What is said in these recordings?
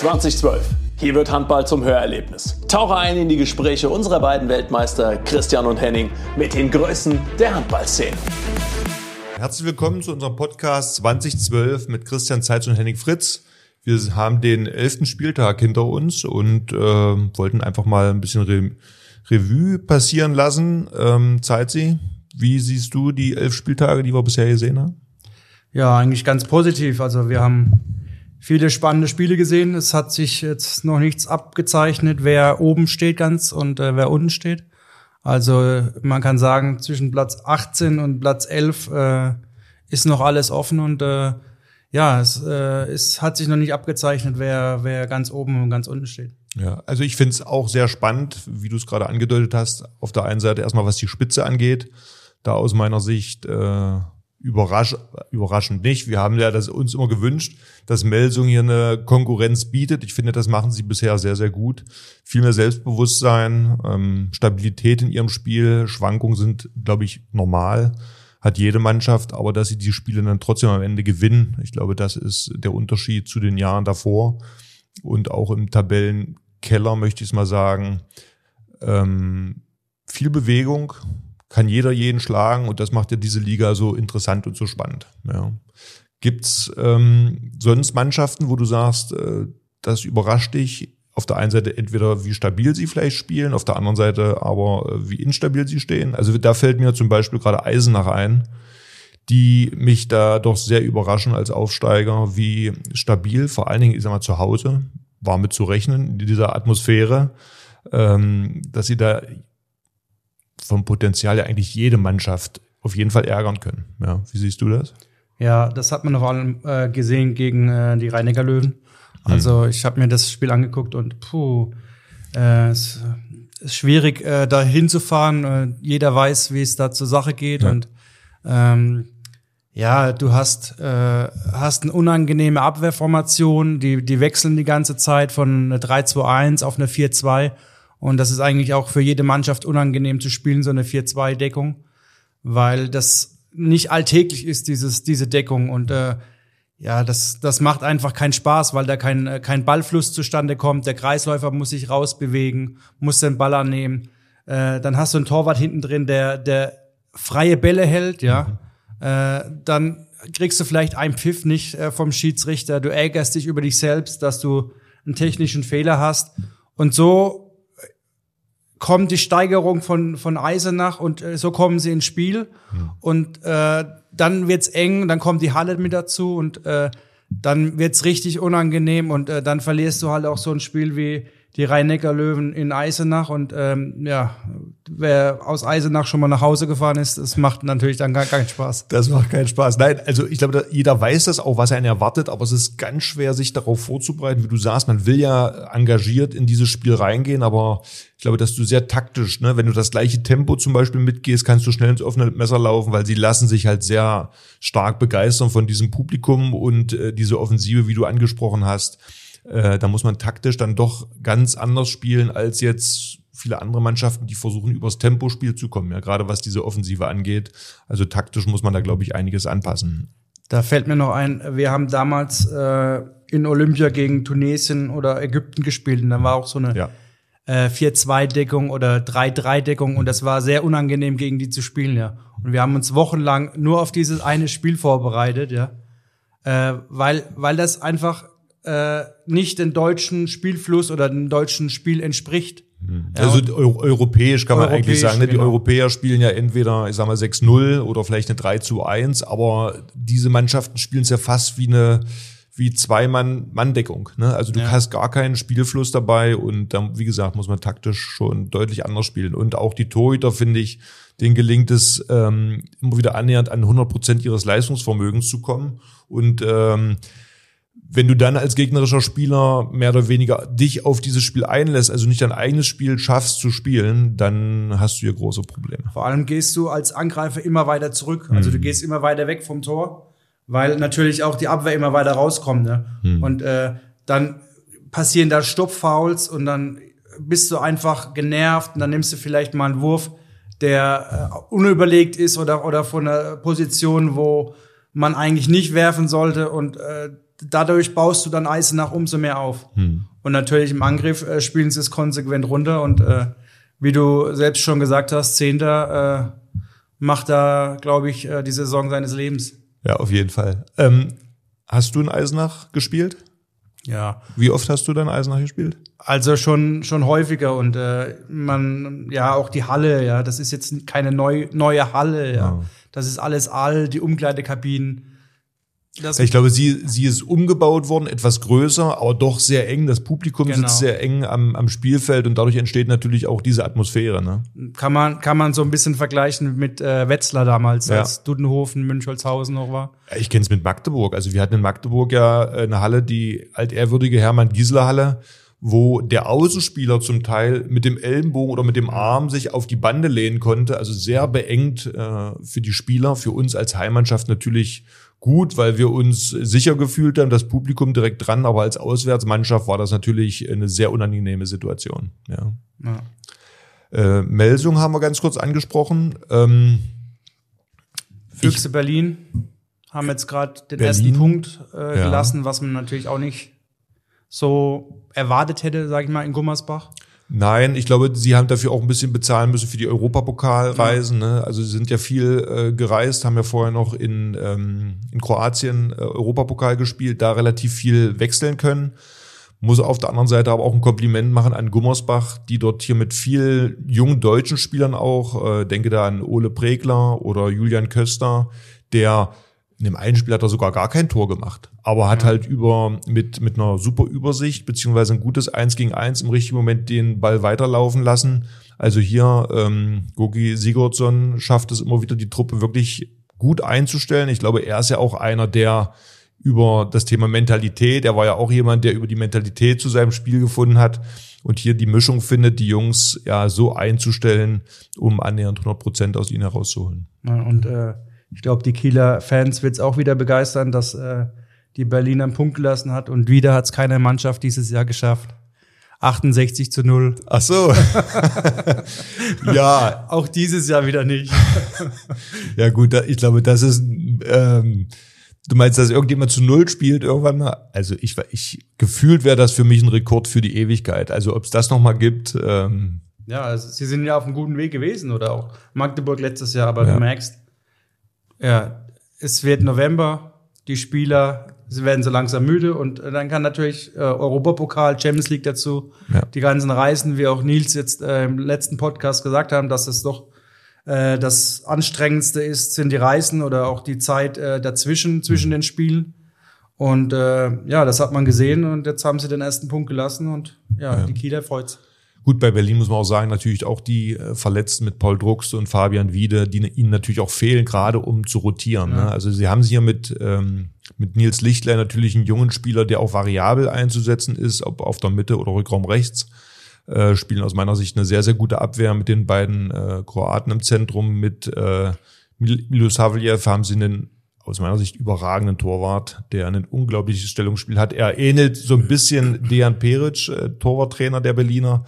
2012. Hier wird Handball zum Hörerlebnis. Tauche ein in die Gespräche unserer beiden Weltmeister Christian und Henning mit den Größen der Handballszene. Herzlich willkommen zu unserem Podcast 2012 mit Christian Zeitz und Henning Fritz. Wir haben den elften Spieltag hinter uns und äh, wollten einfach mal ein bisschen Re Revue passieren lassen. Ähm, Zeitzi, wie siehst du die elf Spieltage, die wir bisher gesehen haben? Ja, eigentlich ganz positiv. Also wir haben viele spannende Spiele gesehen. Es hat sich jetzt noch nichts abgezeichnet, wer oben steht ganz und äh, wer unten steht. Also man kann sagen, zwischen Platz 18 und Platz 11 äh, ist noch alles offen und äh, ja, es, äh, es hat sich noch nicht abgezeichnet, wer, wer ganz oben und ganz unten steht. Ja, also ich finde es auch sehr spannend, wie du es gerade angedeutet hast. Auf der einen Seite erstmal, was die Spitze angeht. Da aus meiner Sicht äh, überrasch, überraschend nicht. Wir haben ja das uns immer gewünscht, dass Melsung hier eine Konkurrenz bietet. Ich finde, das machen sie bisher sehr, sehr gut. Viel mehr Selbstbewusstsein, ähm, Stabilität in ihrem Spiel, Schwankungen sind, glaube ich, normal. Hat jede Mannschaft, aber dass sie die Spiele dann trotzdem am Ende gewinnen, ich glaube, das ist der Unterschied zu den Jahren davor. Und auch im Tabellenkeller möchte ich es mal sagen, ähm, viel Bewegung, kann jeder jeden schlagen und das macht ja diese Liga so interessant und so spannend. Ja. Gibt's ähm, sonst Mannschaften, wo du sagst, äh, das überrascht dich? Auf der einen Seite entweder wie stabil sie vielleicht spielen, auf der anderen Seite aber äh, wie instabil sie stehen. Also da fällt mir zum Beispiel gerade Eisenach ein, die mich da doch sehr überraschen als Aufsteiger, wie stabil, vor allen Dingen, ich sag mal, zu Hause, war mit zu rechnen in dieser Atmosphäre, ähm, dass sie da vom Potenzial ja eigentlich jede Mannschaft auf jeden Fall ärgern können. Ja, wie siehst du das? Ja, das hat man vor allem äh, gesehen gegen äh, die Rheiniger Löwen. Also hm. ich habe mir das Spiel angeguckt und puh, äh, es ist schwierig, äh, da hinzufahren. Äh, jeder weiß, wie es da zur Sache geht. Ja. Und ähm, ja, du hast, äh, hast eine unangenehme Abwehrformation, die, die wechseln die ganze Zeit von einer 3-2-1 auf eine 4-2 und das ist eigentlich auch für jede Mannschaft unangenehm zu spielen, so eine 4-2-Deckung, weil das nicht alltäglich ist, dieses, diese Deckung. Und äh, ja, das, das macht einfach keinen Spaß, weil da kein, äh, kein Ballfluss zustande kommt. Der Kreisläufer muss sich rausbewegen, muss den Ball annehmen. Äh, dann hast du einen Torwart hinten drin, der, der freie Bälle hält, ja. Mhm. Äh, dann kriegst du vielleicht einen Pfiff nicht äh, vom Schiedsrichter. Du ärgerst dich über dich selbst, dass du einen technischen Fehler hast. Und so kommt die Steigerung von, von Eisenach und äh, so kommen sie ins Spiel. Mhm. Und äh, dann wird's eng, dann kommt die Halle mit dazu und äh, dann wird's richtig unangenehm und äh, dann verlierst du halt auch so ein Spiel wie die Rhein-Neckar-Löwen in Eisenach und ähm, ja, wer aus Eisenach schon mal nach Hause gefahren ist, das macht natürlich dann gar keinen Spaß. Das macht keinen Spaß. Nein, also ich glaube, jeder weiß das auch, was einen erwartet, aber es ist ganz schwer, sich darauf vorzubereiten. Wie du sagst, man will ja engagiert in dieses Spiel reingehen, aber ich glaube, dass du sehr taktisch, ne, wenn du das gleiche Tempo zum Beispiel mitgehst, kannst du schnell ins offene Messer laufen, weil sie lassen sich halt sehr stark begeistern von diesem Publikum und äh, diese Offensive, wie du angesprochen hast äh, da muss man taktisch dann doch ganz anders spielen als jetzt viele andere Mannschaften, die versuchen, übers Tempospiel zu kommen, ja, gerade was diese Offensive angeht. Also taktisch muss man da, glaube ich, einiges anpassen. Da fällt mir noch ein, wir haben damals äh, in Olympia gegen Tunesien oder Ägypten gespielt und da war auch so eine ja. äh, 4-2-Deckung oder 3-3-Deckung und das war sehr unangenehm, gegen die zu spielen, ja. Und wir haben uns wochenlang nur auf dieses eine Spiel vorbereitet, ja. Äh, weil, weil das einfach äh, nicht den deutschen Spielfluss oder dem deutschen Spiel entspricht. Mhm. Also ja, europäisch kann man europäisch, eigentlich sagen. Ne? Die genau. Europäer spielen ja entweder, ich sag mal, 6-0 oder vielleicht eine 3 zu 1, aber diese Mannschaften spielen es ja fast wie eine wie zwei Mann Manndeckung. Ne? Also du ja. hast gar keinen Spielfluss dabei und dann, wie gesagt, muss man taktisch schon deutlich anders spielen. Und auch die Torhüter, finde ich, denen gelingt es, ähm, immer wieder annähernd an 100 Prozent ihres Leistungsvermögens zu kommen. Und ähm, wenn du dann als gegnerischer Spieler mehr oder weniger dich auf dieses Spiel einlässt, also nicht dein eigenes Spiel schaffst zu spielen, dann hast du hier große Probleme. Vor allem gehst du als Angreifer immer weiter zurück. Also mhm. du gehst immer weiter weg vom Tor, weil natürlich auch die Abwehr immer weiter rauskommt. Ne? Mhm. Und äh, dann passieren da Stoppfouls und dann bist du einfach genervt und dann nimmst du vielleicht mal einen Wurf, der äh, unüberlegt ist oder, oder von einer Position, wo man eigentlich nicht werfen sollte und äh, dadurch baust du dann Eisenach umso mehr auf. Hm. Und natürlich im Angriff äh, spielen sie es konsequent runter und äh, wie du selbst schon gesagt hast, Zehnter äh, macht da, glaube ich, äh, die Saison seines Lebens. Ja, auf jeden Fall. Ähm, hast du in Eisenach gespielt? Ja. Wie oft hast du dann Eisenach gespielt? Also schon schon häufiger und äh, man ja auch die Halle, ja, das ist jetzt keine neu, neue Halle, ja. Oh. Das ist alles alt, die Umkleidekabinen. Das ich glaube, sie, sie ist umgebaut worden, etwas größer, aber doch sehr eng. Das Publikum genau. sitzt sehr eng am, am Spielfeld und dadurch entsteht natürlich auch diese Atmosphäre. Ne? Kann man kann man so ein bisschen vergleichen mit äh, Wetzlar damals, ja. als Dudenhofen, Münchholzhausen noch war. Ich kenne es mit Magdeburg. Also wir hatten in Magdeburg ja äh, eine Halle, die altehrwürdige Hermann-Giesler-Halle wo der Außenspieler zum Teil mit dem Ellenbogen oder mit dem Arm sich auf die Bande lehnen konnte. Also sehr beengt äh, für die Spieler, für uns als Heimmannschaft natürlich gut, weil wir uns sicher gefühlt haben, das Publikum direkt dran, aber als Auswärtsmannschaft war das natürlich eine sehr unangenehme Situation. Ja. ja. Äh, Melsung haben wir ganz kurz angesprochen. Ähm, Füchse Berlin haben jetzt gerade den Berlin, ersten Punkt äh, gelassen, ja. was man natürlich auch nicht so erwartet hätte, sage ich mal, in Gummersbach. Nein, ich glaube, sie haben dafür auch ein bisschen bezahlen müssen für die Europapokalreisen. Ja. Ne? Also sie sind ja viel äh, gereist, haben ja vorher noch in, ähm, in Kroatien äh, Europapokal gespielt, da relativ viel wechseln können. Muss auf der anderen Seite aber auch ein Kompliment machen an Gummersbach, die dort hier mit viel jungen deutschen Spielern auch, äh, denke da an Ole Pregler oder Julian Köster, der in dem einen Spiel hat er sogar gar kein Tor gemacht, aber hat ja. halt über mit mit einer super Übersicht beziehungsweise ein gutes Eins gegen Eins im richtigen Moment den Ball weiterlaufen lassen. Also hier ähm, Gogi Sigurdsson schafft es immer wieder die Truppe wirklich gut einzustellen. Ich glaube, er ist ja auch einer, der über das Thema Mentalität, er war ja auch jemand, der über die Mentalität zu seinem Spiel gefunden hat und hier die Mischung findet, die Jungs ja so einzustellen, um annähernd 100 Prozent aus ihnen herauszuholen. Ja, und äh ich glaube, die Kieler Fans wird es auch wieder begeistern, dass äh, die Berliner einen Punkt gelassen hat und wieder hat es keine Mannschaft dieses Jahr geschafft. 68 zu 0. Ach so. ja. Auch dieses Jahr wieder nicht. ja gut, ich glaube, das ist, ähm, du meinst, dass irgendjemand zu Null spielt irgendwann mal? Also ich, ich gefühlt wäre das für mich ein Rekord für die Ewigkeit. Also ob es das nochmal gibt. Ähm, ja, also sie sind ja auf einem guten Weg gewesen oder auch Magdeburg letztes Jahr, aber ja. du merkst, ja, es wird November, die Spieler sie werden so langsam müde und dann kann natürlich äh, Europapokal, Champions League dazu, ja. die ganzen Reisen, wie auch Nils jetzt äh, im letzten Podcast gesagt haben, dass es doch äh, das anstrengendste ist, sind die Reisen oder auch die Zeit äh, dazwischen, zwischen den Spielen. Und äh, ja, das hat man gesehen und jetzt haben sie den ersten Punkt gelassen und ja, ja. die Kieler freut's. Gut, bei Berlin muss man auch sagen, natürlich auch die äh, Verletzten mit Paul Druckste und Fabian Wiede, die ihnen natürlich auch fehlen, gerade um zu rotieren. Ja. Ne? Also sie haben sie hier mit, ähm, mit Nils Lichtler natürlich einen jungen Spieler, der auch variabel einzusetzen ist, ob auf der Mitte oder Rückraum rechts. Äh, spielen aus meiner Sicht eine sehr, sehr gute Abwehr mit den beiden äh, Kroaten im Zentrum. Mit äh, Milos Havliev haben sie einen aus meiner Sicht überragenden Torwart, der ein unglaubliches Stellungsspiel hat. Er ähnelt so ein bisschen Dejan Peric, äh, Torwarttrainer der Berliner,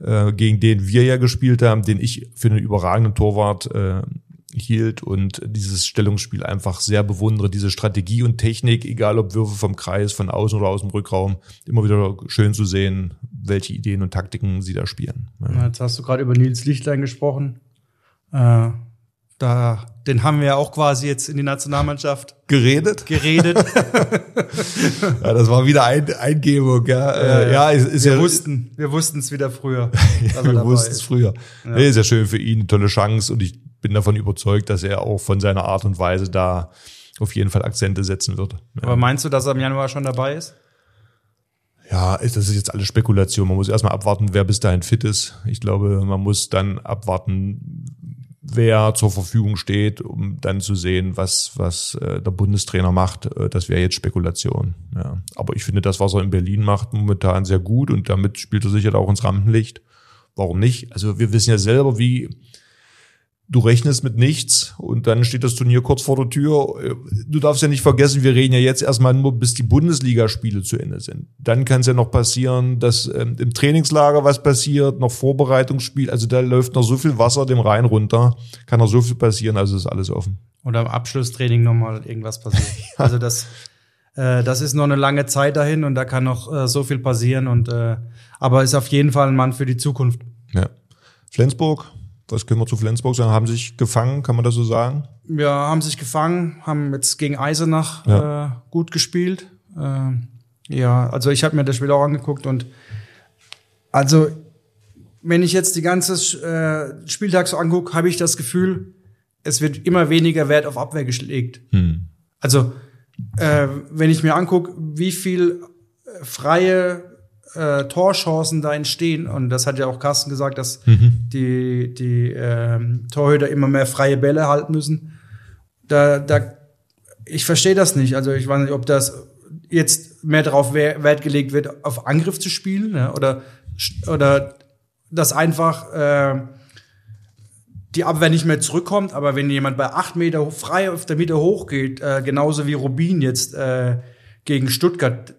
äh, gegen den wir ja gespielt haben, den ich für einen überragenden Torwart äh, hielt und dieses Stellungsspiel einfach sehr bewundere, diese Strategie und Technik, egal ob Würfe vom Kreis, von außen oder aus dem Rückraum, immer wieder schön zu sehen, welche Ideen und Taktiken sie da spielen. Ja. Jetzt hast du gerade über Nils Lichtlein gesprochen. Äh, da, den haben wir ja auch quasi jetzt in die Nationalmannschaft geredet. Geredet. ja, das war wieder ein, Eingebung, ja. Äh, ja, ist, ist wir ja, wussten, wir wussten es wieder früher. ja, wir wussten es früher. Ja. Nee, ist ja schön für ihn, tolle Chance und ich bin davon überzeugt, dass er auch von seiner Art und Weise da auf jeden Fall Akzente setzen wird. Ja. Aber meinst du, dass er im Januar schon dabei ist? Ja, das ist jetzt alles Spekulation. Man muss erstmal abwarten, wer bis dahin fit ist. Ich glaube, man muss dann abwarten, wer zur Verfügung steht, um dann zu sehen, was, was äh, der Bundestrainer macht. Äh, das wäre jetzt Spekulation. Ja. Aber ich finde das, was er in Berlin macht, momentan sehr gut und damit spielt er sicher auch ins Rampenlicht. Warum nicht? Also wir wissen ja selber, wie du rechnest mit nichts und dann steht das Turnier kurz vor der Tür. Du darfst ja nicht vergessen, wir reden ja jetzt erstmal nur, bis die Bundesligaspiele zu Ende sind. Dann kann es ja noch passieren, dass ähm, im Trainingslager was passiert, noch Vorbereitungsspiel. Also da läuft noch so viel Wasser dem Rhein runter, kann noch so viel passieren, also ist alles offen. Oder im Abschlusstraining nochmal irgendwas passiert. Also das äh, das ist noch eine lange Zeit dahin und da kann noch äh, so viel passieren. Und äh, aber ist auf jeden Fall ein Mann für die Zukunft. Ja. Flensburg, was können wir zu Flensburg sagen? Haben sich gefangen, kann man das so sagen? Ja, haben sich gefangen, haben jetzt gegen Eisenach Ja. äh, gut gespielt. Äh, ja, also ich habe mir das Spiel auch angeguckt und also wenn ich jetzt die ganze äh, Spieltag so angucke, habe ich das Gefühl, es wird immer weniger Wert auf Abwehr geschlägt. Also äh, wenn ich mir angucke, wie viel äh, freie äh, Torchancen da entstehen, und das hat ja auch Carsten gesagt, dass die, die ähm, Torhüter immer mehr freie Bälle halten müssen. Da, da, ich verstehe das nicht. Also ich weiß nicht, ob das jetzt mehr darauf wer- Wert gelegt wird, auf Angriff zu spielen, ja, oder, oder dass einfach äh, die Abwehr nicht mehr zurückkommt, aber wenn jemand bei acht Meter frei auf der Mitte hochgeht, äh, genauso wie Rubin jetzt äh, gegen Stuttgart,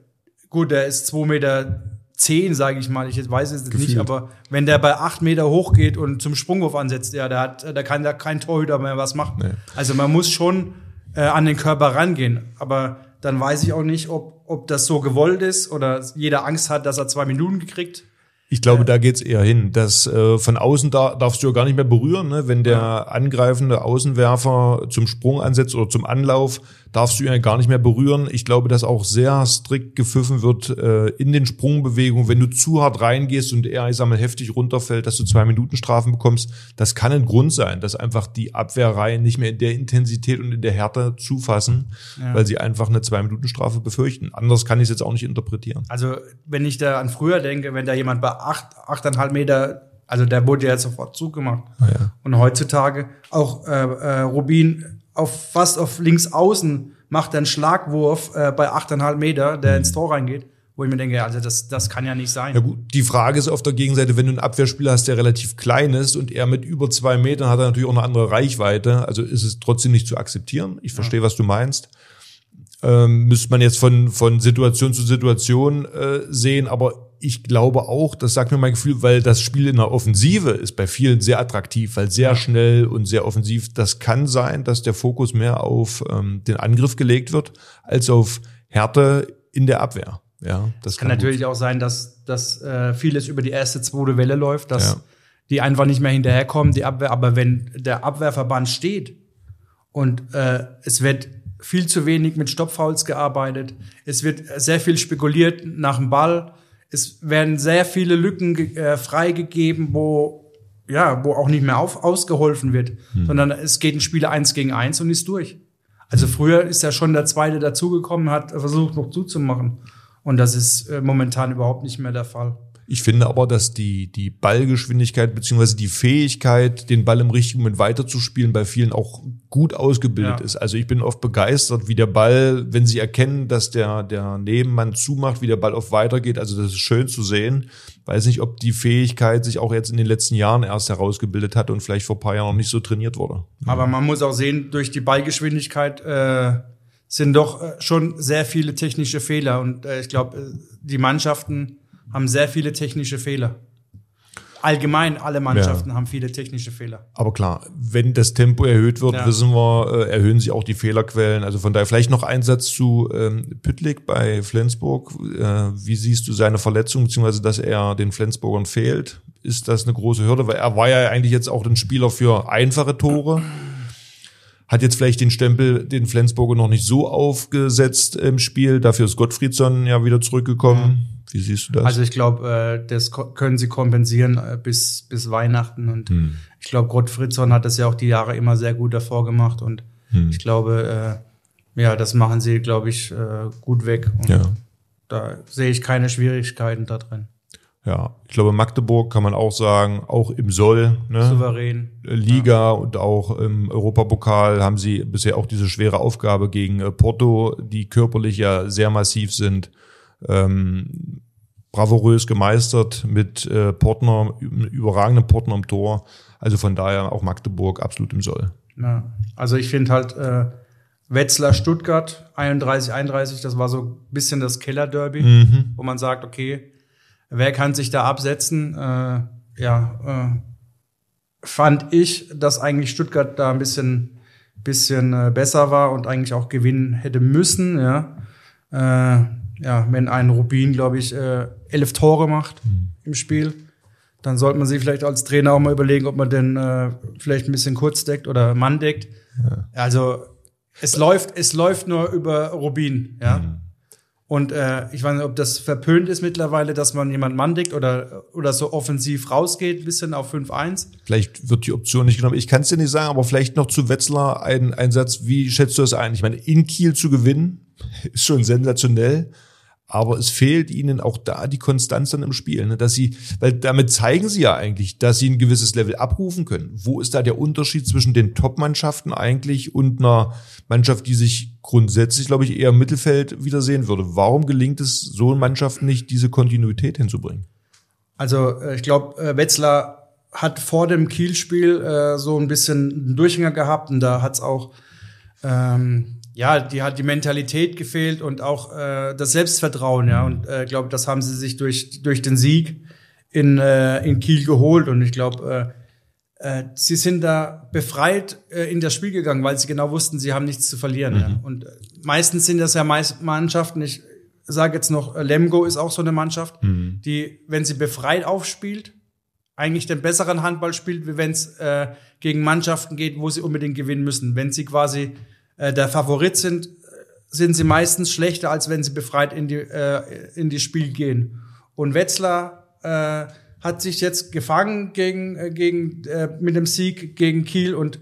gut, der ist zwei Meter zehn, sage ich mal, ich jetzt weiß es nicht, Gefühlt. aber wenn der bei acht Meter hochgeht und zum Sprungwurf ansetzt, ja, der hat, da kann da kein Torhüter mehr was machen. Nee. Also man muss schon äh, an den Körper rangehen, aber dann weiß ich auch nicht, ob, ob das so gewollt ist oder jeder Angst hat, dass er zwei Minuten gekriegt. Ich glaube, da geht's eher hin. dass äh, von außen da, darfst du ja gar nicht mehr berühren. Ne? Wenn der angreifende Außenwerfer zum Sprung ansetzt oder zum Anlauf, darfst du ihn ja gar nicht mehr berühren. Ich glaube, dass auch sehr strikt gepfiffen wird äh, in den Sprungbewegungen. Wenn du zu hart reingehst und er, ich sag mal, heftig runterfällt, dass du zwei Minuten Strafen bekommst, das kann ein Grund sein, dass einfach die Abwehrreihen nicht mehr in der Intensität und in der Härte zufassen, weil sie einfach eine zwei Minuten Strafe befürchten. Anders kann ich es jetzt auch nicht interpretieren. Also, wenn ich da an früher denke, wenn da jemand bei acht, achteinhalb Meter, also der wurde ja sofort zugemacht. ja. Und heutzutage auch äh, äh, Rubin auf fast auf links außen macht er einen Schlagwurf äh, bei achteinhalb Meter, der ins Tor reingeht, wo ich mir denke, also das, das kann ja nicht sein. Ja gut, die Frage ist auf der Gegenseite, wenn du einen Abwehrspieler hast, der relativ klein ist und er mit über zwei Metern hat er natürlich auch eine andere Reichweite, also ist es trotzdem nicht zu akzeptieren. Ich verstehe, was du meinst. Ähm, müsste man jetzt von, von Situation zu Situation äh, sehen, aber ich glaube auch, das sagt mir mein Gefühl, weil das Spiel in der Offensive ist bei vielen sehr attraktiv, weil sehr schnell und sehr offensiv. Das kann sein, dass der Fokus mehr auf ähm, den Angriff gelegt wird, als auf Härte in der Abwehr. Ja, das kann gut natürlich auch sein, dass, dass äh, vieles über die erste, zweite Welle läuft, dass Ja. die einfach nicht mehr hinterherkommen, die Abwehr. Aber wenn der Abwehrverband steht und äh, es wird viel zu wenig mit Stoppfouls gearbeitet, es wird sehr viel spekuliert nach dem Ball, es werden sehr viele Lücken äh, freigegeben, wo ja, wo auch nicht mehr auf, ausgeholfen wird, sondern es geht ein Spieler eins gegen eins und ist durch. Also früher ist ja schon der Zweite dazugekommen, hat versucht noch zuzumachen. Und das ist äh, momentan überhaupt nicht mehr der Fall. Ich finde aber, dass die, die Ballgeschwindigkeit beziehungsweise die Fähigkeit, den Ball im richtigen Moment weiterzuspielen, bei vielen auch gut ausgebildet Ja. ist. Also ich bin oft begeistert, wie der Ball, wenn sie erkennen, dass der, der Nebenmann zumacht, wie der Ball oft weitergeht. Also das ist schön zu sehen. Weiß nicht, ob die Fähigkeit sich auch jetzt in den letzten Jahren erst herausgebildet hat und vielleicht vor ein paar Jahren noch nicht so trainiert wurde. Aber man muss auch sehen, durch die Ballgeschwindigkeit äh, sind doch äh, schon sehr viele technische Fehler. Und äh, ich glaube, äh, die Mannschaften haben sehr viele technische Fehler. Allgemein, alle Mannschaften haben viele technische Fehler. Aber klar, wenn das Tempo erhöht wird, Ja. wissen wir, äh, erhöhen sich auch die Fehlerquellen. Also von daher vielleicht noch ein Satz zu ähm, Püttlik bei Flensburg. Äh, wie siehst du seine Verletzung, beziehungsweise dass er den Flensburgern fehlt? Ist das eine große Hürde? Weil er war ja eigentlich jetzt auch ein Spieler für einfache Tore. Hat jetzt vielleicht den Stempel den Flensburger noch nicht so aufgesetzt im Spiel. Dafür ist Gottfriedsson ja wieder zurückgekommen. Wie siehst du das? Also ich glaube, äh, das können sie kompensieren äh, bis, bis Weihnachten. Und Hm. ich glaube, Gottfriedsson hat das ja auch die Jahre immer sehr gut davor gemacht. Und Hm. ich glaube, äh, ja, das machen sie, glaube ich, äh, gut weg. Und ja. da sehe ich keine Schwierigkeiten da drin. Ja, ich glaube, Magdeburg kann man auch sagen, auch im Soll, ne? Souverän. Liga und auch im Europapokal haben sie bisher auch diese schwere Aufgabe gegen äh, Porto, die körperlich ja sehr massiv sind, ähm, bravourös gemeistert mit äh, Portner, überragenden Portner im Tor. Also von daher auch Magdeburg absolut im Soll. Ja. Also ich finde halt äh, Wetzlar Stuttgart 31 31, das war so ein bisschen das Keller-Derby, Mhm. wo man sagt, okay, wer kann sich da absetzen? Äh, ja, äh, fand ich, dass eigentlich Stuttgart da ein bisschen bisschen äh, besser war und eigentlich auch gewinnen hätte müssen, ja. äh, ja, wenn ein Rubin, glaube ich, äh, elf Tore macht mhm. im Spiel, dann sollte man sich vielleicht als Trainer auch mal überlegen, ob man denn äh, vielleicht ein bisschen kurz deckt oder Mann deckt. Ja. Also es läuft, es läuft nur über Rubin, ja. Mhm. Und äh, ich weiß nicht, ob das verpönt ist mittlerweile, dass man jemand Mann deckt oder, oder so offensiv rausgeht, bisschen auf 5-1. Vielleicht wird die Option nicht genommen. Ich kann es dir nicht sagen, aber vielleicht noch zu Wetzlar ein, ein Satz. Wie schätzt du das ein? Ich meine, in Kiel zu gewinnen, ist schon sensationell. Aber es fehlt ihnen auch da die Konstanz dann im Spiel, ne? dass sie, weil damit zeigen sie ja eigentlich, dass sie ein gewisses Level abrufen können. Wo ist da der Unterschied zwischen den Top-Mannschaften eigentlich und einer Mannschaft, die sich grundsätzlich, glaube ich, eher im Mittelfeld wiedersehen würde? Warum gelingt es so Mannschaften nicht, diese Kontinuität hinzubringen? Also äh, ich glaube, äh, Wetzlar hat vor dem Kiel-Spiel äh, so ein bisschen einen Durchhänger gehabt und da hat es auch ähm, ja, die hat die Mentalität gefehlt und auch äh, das Selbstvertrauen, ja. Und äh, glaube, das haben sie sich durch durch den Sieg in äh, in Kiel geholt und ich glaube, äh, äh, sie sind da befreit äh, in das Spiel gegangen, weil sie genau wussten, sie haben nichts zu verlieren. Mhm. Ja. Und äh, meistens sind das ja meist Mannschaften. Ich sage jetzt noch, äh, Lemgo ist auch so eine Mannschaft, mhm. die, wenn sie befreit aufspielt, eigentlich den besseren Handball spielt, wie wenn es äh, gegen Mannschaften geht, wo sie unbedingt gewinnen müssen. Wenn sie quasi äh, der Favorit sind, sind sie meistens schlechter, als wenn sie befreit in die, äh, in die Spiel gehen. Und Wetzlar äh, hat sich jetzt gefangen gegen, äh, gegen, äh, mit dem Sieg gegen Kiel und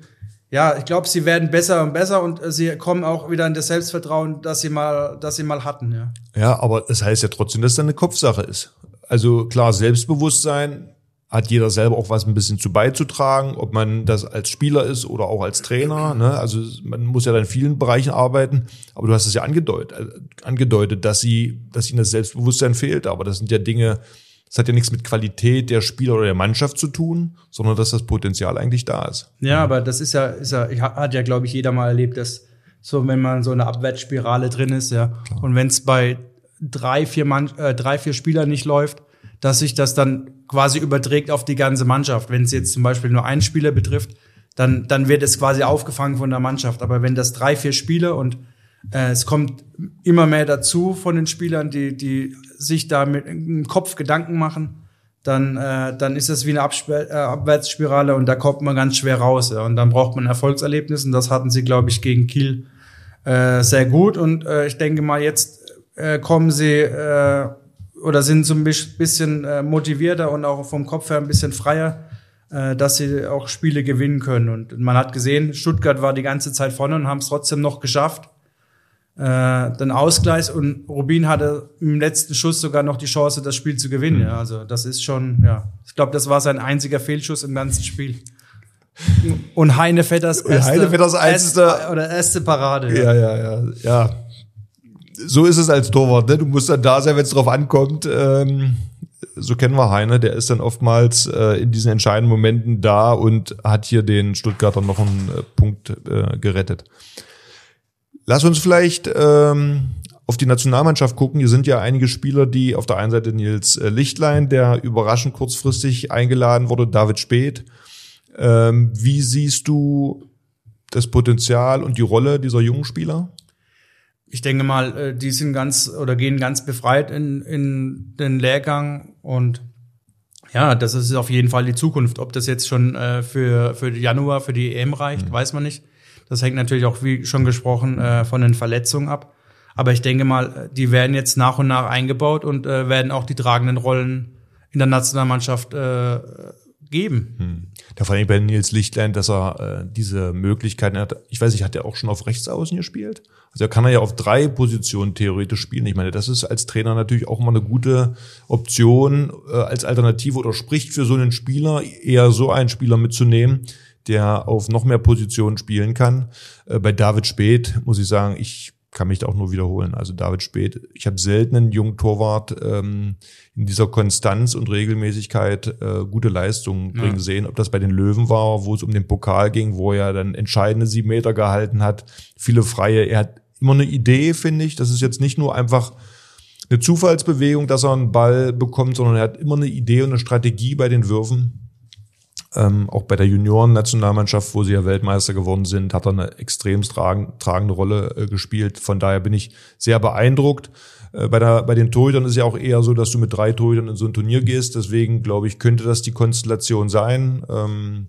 ja, ich glaube, sie werden besser und besser und äh, sie kommen auch wieder in das Selbstvertrauen, dass sie mal, dass sie mal hatten, ja. Ja, aber das heißt ja trotzdem, dass es eine Kopfsache ist. Also klar, Selbstbewusstsein hat jeder selber auch was ein bisschen zu beizutragen, ob man das als Spieler ist oder auch als Trainer. Ne? Also man muss ja dann in vielen Bereichen arbeiten. Aber du hast es ja angedeutet, äh, angedeutet, dass sie, dass ihnen das Selbstbewusstsein fehlt. Aber das sind ja Dinge, das hat ja nichts mit Qualität der Spieler oder der Mannschaft zu tun, sondern dass das Potenzial eigentlich da ist. Ja, aber das ist ja, ist ja, hat ja, glaube ich, jeder mal erlebt, dass so, wenn man so eine Abwärtsspirale drin ist, ja. Klar. Und wenn es bei drei, vier Mann, äh, drei, vier Spieler nicht läuft, dass sich das dann quasi überträgt auf die ganze Mannschaft. Wenn es jetzt zum Beispiel nur einen Spieler betrifft, dann, dann wird es quasi aufgefangen von der Mannschaft. Aber wenn das drei, vier Spieler und äh, es kommt immer mehr dazu von den Spielern, die, die sich da mit im Kopf Gedanken machen, dann, äh, dann ist das wie eine Absp äh, Abwärtsspirale und da kommt man ganz schwer raus. Ja. Und dann braucht man Erfolgserlebnis und das hatten sie, glaube ich, gegen Kiel äh, sehr gut. Und äh, ich denke mal, jetzt äh, kommen sie äh, oder sind so ein bisschen äh, motivierter und auch vom Kopf her ein bisschen freier, äh, dass sie auch Spiele gewinnen können. Und man hat gesehen, Stuttgart war die ganze Zeit vorne und haben es trotzdem noch geschafft. Äh, den Ausgleich und Rubin hatte im letzten Schuss sogar noch die Chance, das Spiel zu gewinnen. Ja, also das ist schon, ja, ich glaube, das war sein einziger Fehlschuss im ganzen Spiel. Und Heine Vetters erste, erste, oder erste Parade. Ja, ja, ja, ja. ja so ist es als Torwart. Ne? Du musst dann da sein, wenn es drauf ankommt. Ähm, so kennen wir Heine, der ist dann oftmals äh, in diesen entscheidenden Momenten da und hat hier den Stuttgarter noch einen äh, Punkt äh, gerettet. Lass uns vielleicht ähm, auf die Nationalmannschaft gucken. Hier sind ja einige Spieler, die auf der einen Seite Nils äh, Lichtlein, der überraschend kurzfristig eingeladen wurde, David Speth. Ähm, wie siehst du das Potenzial und die Rolle dieser jungen Spieler? Ich denke mal, äh, die sind ganz oder gehen ganz befreit in, in den Lehrgang und ja, das ist auf jeden Fall die Zukunft. Ob das jetzt schon äh, für, für Januar, für die EM reicht, mhm. weiß man nicht. Das hängt natürlich auch, wie schon gesprochen, äh, von den Verletzungen ab. Aber ich denke mal, die werden jetzt nach und nach eingebaut und äh, werden auch die tragenden Rollen in der Nationalmannschaft äh, geben. Hm. Da fand ich bei Nils Lichtlein, dass er äh, diese Möglichkeiten hat. Ich weiß nicht, hat er auch schon auf Rechtsaußen gespielt? Also er kann er ja auf drei Positionen theoretisch spielen. Ich meine, das ist als Trainer natürlich auch mal eine gute Option äh, als Alternative oder spricht für so einen Spieler, eher so einen Spieler mitzunehmen, der auf noch mehr Positionen spielen kann. Äh, bei David Speth muss ich sagen, ich kann mich da auch nur wiederholen. Also David Speth, ich habe selten einen jungen Torwart ähm, in dieser Konstanz und Regelmäßigkeit äh, gute Leistungen bringen ja. sehen. Ob das bei den Löwen war, wo es um den Pokal ging, wo er dann entscheidende sieben Meter gehalten hat, viele Freie. Er hat immer eine Idee, finde ich. Das ist jetzt nicht nur einfach eine Zufallsbewegung, dass er einen Ball bekommt, sondern er hat immer eine Idee und eine Strategie bei den Würfen. Ähm, auch bei der Junioren-Nationalmannschaft, wo sie ja Weltmeister geworden sind, hat er eine extrem tragende Rolle äh, gespielt. Von daher bin ich sehr beeindruckt. Äh, bei, der, bei den Torhütern ist ja auch eher so, dass du mit drei Torhütern in so ein Turnier gehst. Deswegen glaube ich, könnte das die Konstellation sein. Ähm,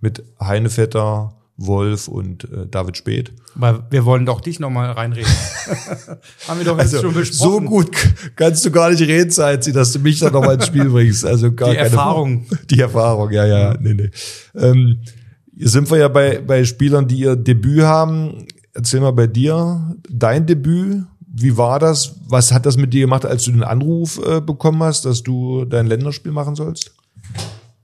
mit Heinevetter, Wolf und äh, David Speth. Weil wir wollen doch dich nochmal reinreden. Haben wir doch jetzt also, schon besprochen. So gut kannst du gar nicht reden, seit sie, dass du mich da nochmal ins Spiel bringst. Also gar die keine Erfahrung. Die Erfahrung, ja, ja. Nee, nee. Ähm, sind wir ja bei, bei Spielern, die ihr Debüt haben. Erzähl mal bei dir, dein Debüt, wie war das? Was hat das mit dir gemacht, als du den Anruf äh, bekommen hast, dass du dein Länderspiel machen sollst?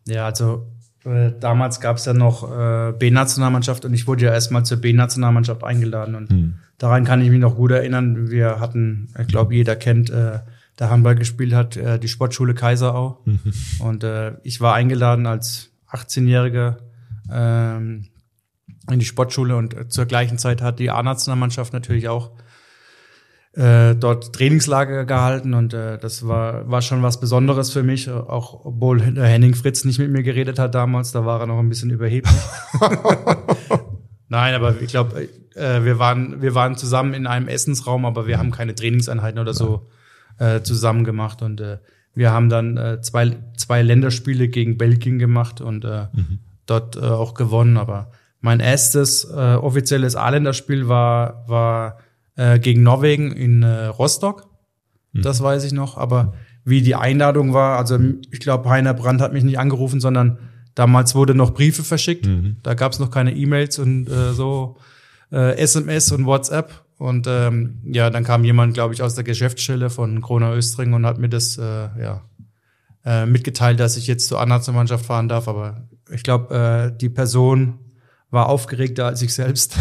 Ja, also äh, damals gab es ja noch äh, B-Nationalmannschaft und ich wurde ja erstmal zur B-Nationalmannschaft eingeladen. Und hm. daran kann ich mich noch gut erinnern. Wir hatten, ich glaube, jeder kennt, äh, der Handball gespielt hat, äh, die Sportschule Kaiserau. Mhm. Und äh, ich war eingeladen als 18-Jähriger ähm, in die Sportschule und äh, zur gleichen Zeit hat die A-Nationalmannschaft natürlich auch äh, dort Trainingslager gehalten und äh, das war, war schon was Besonderes für mich, auch obwohl Henning Fritz nicht mit mir geredet hat damals, da war er noch ein bisschen überheblich. Nein, aber ich glaube, äh, wir, waren, wir waren zusammen in einem Essensraum, aber wir haben keine Trainingseinheiten oder so äh, zusammen gemacht und äh, wir haben dann äh, zwei, zwei Länderspiele gegen Belgien gemacht und äh, mhm. dort äh, auch gewonnen, aber mein erstes äh, offizielles A-Länderspiel war, war äh, gegen Norwegen in äh, Rostock. Mhm. Das weiß ich noch. Aber wie die Einladung war, also ich glaube, Heiner Brandt hat mich nicht angerufen, sondern damals wurde noch Briefe verschickt. Mhm. Da gab es noch keine E-Mails und äh, so äh, SMS und WhatsApp. Und ähm, ja, dann kam jemand, glaube ich, aus der Geschäftsstelle von Krona Östring und hat mir das äh, ja, äh, mitgeteilt, dass ich jetzt zur A-Nationalmannschaft fahren darf. Aber ich glaube, äh, die Person war aufgeregter als ich selbst.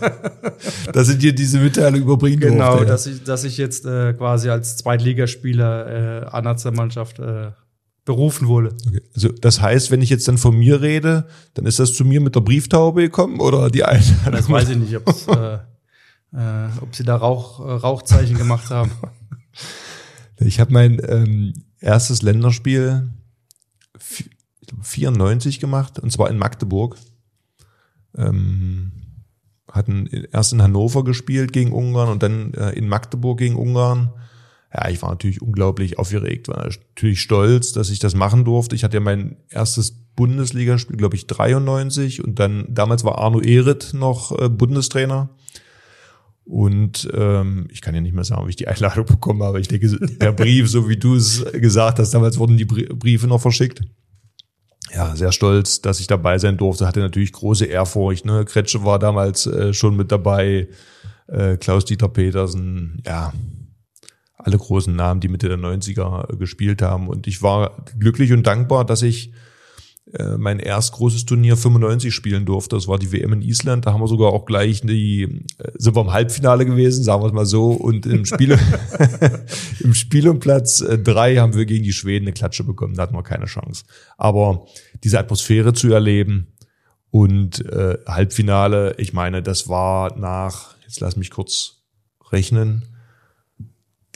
dass sie dir diese Mitteilung überbringen Genau, durfte, dass, ich, dass ich jetzt äh, quasi als Zweitligaspieler äh, A-Nationalmannschaft äh, berufen wurde. Okay. Also das heißt, wenn ich jetzt dann von mir rede, dann ist das zu mir mit der Brieftaube gekommen oder die eine? Das weiß ich nicht, äh, äh, ob sie da Rauch, äh, Rauchzeichen gemacht haben. Ich habe mein ähm, erstes Länderspiel 94 gemacht und zwar in Magdeburg. Ähm, hatten erst in Hannover gespielt gegen Ungarn und dann äh, in Magdeburg gegen Ungarn. Ja, ich war natürlich unglaublich aufgeregt, war natürlich stolz, dass ich das machen durfte. Ich hatte ja mein erstes Bundesligaspiel, glaube ich, 93 und dann damals war Arno Ehret noch äh, Bundestrainer. Und ähm, ich kann ja nicht mehr sagen, wie ich die Einladung bekommen habe. Ich denke, der Brief, so wie du es gesagt hast, damals wurden die Briefe noch verschickt ja, sehr stolz, dass ich dabei sein durfte. Hatte natürlich große Ehrfurcht. Ne? Kretsche war damals äh, schon mit dabei. Äh, Klaus-Dieter Petersen, ja, alle großen Namen, die Mitte der 90er äh, gespielt haben. Und ich war glücklich und dankbar, dass ich mein erst großes Turnier 95 spielen durfte. Das war die WM in Island. Da haben wir sogar auch gleich die, äh, sind wir im Halbfinale gewesen, sagen wir es mal so. Und im Spiel, im Spiel um Platz äh, drei haben wir gegen die Schweden eine Klatsche bekommen. Da hatten wir keine Chance. Aber diese Atmosphäre zu erleben und äh, Halbfinale, ich meine, das war nach, jetzt lass mich kurz rechnen,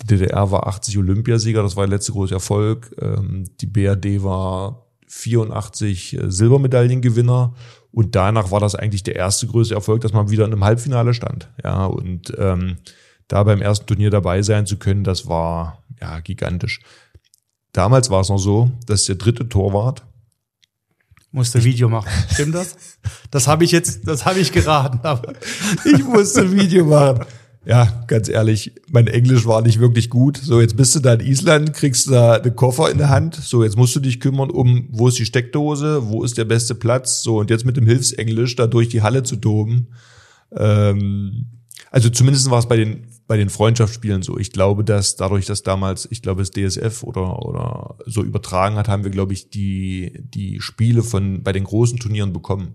die DDR war 80 Olympiasieger, das war der letzte große Erfolg. Ähm, die BRD war 84 äh, Silbermedaillengewinner und danach war das eigentlich der erste größte Erfolg, dass man wieder in einem Halbfinale stand. Ja, und ähm, da beim ersten Turnier dabei sein zu können, das war ja gigantisch. Damals war es noch so, dass der dritte Torwart musste Video machen. Stimmt das? Das habe ich jetzt, das habe ich geraten. Aber ich musste Video machen ja, ganz ehrlich, mein Englisch war nicht wirklich gut. So, jetzt bist du da in Island, kriegst da einen Koffer in der Hand. So, jetzt musst du dich kümmern um, wo ist die Steckdose, wo ist der beste Platz. So, und jetzt mit dem Hilfsenglisch da durch die Halle zu toben. Ähm, also zumindest war es bei den, bei den Freundschaftsspielen so. Ich glaube, dass dadurch, dass damals, ich glaube, das DSF oder, oder so übertragen hat, haben wir, glaube ich, die, die Spiele von, bei den großen Turnieren bekommen.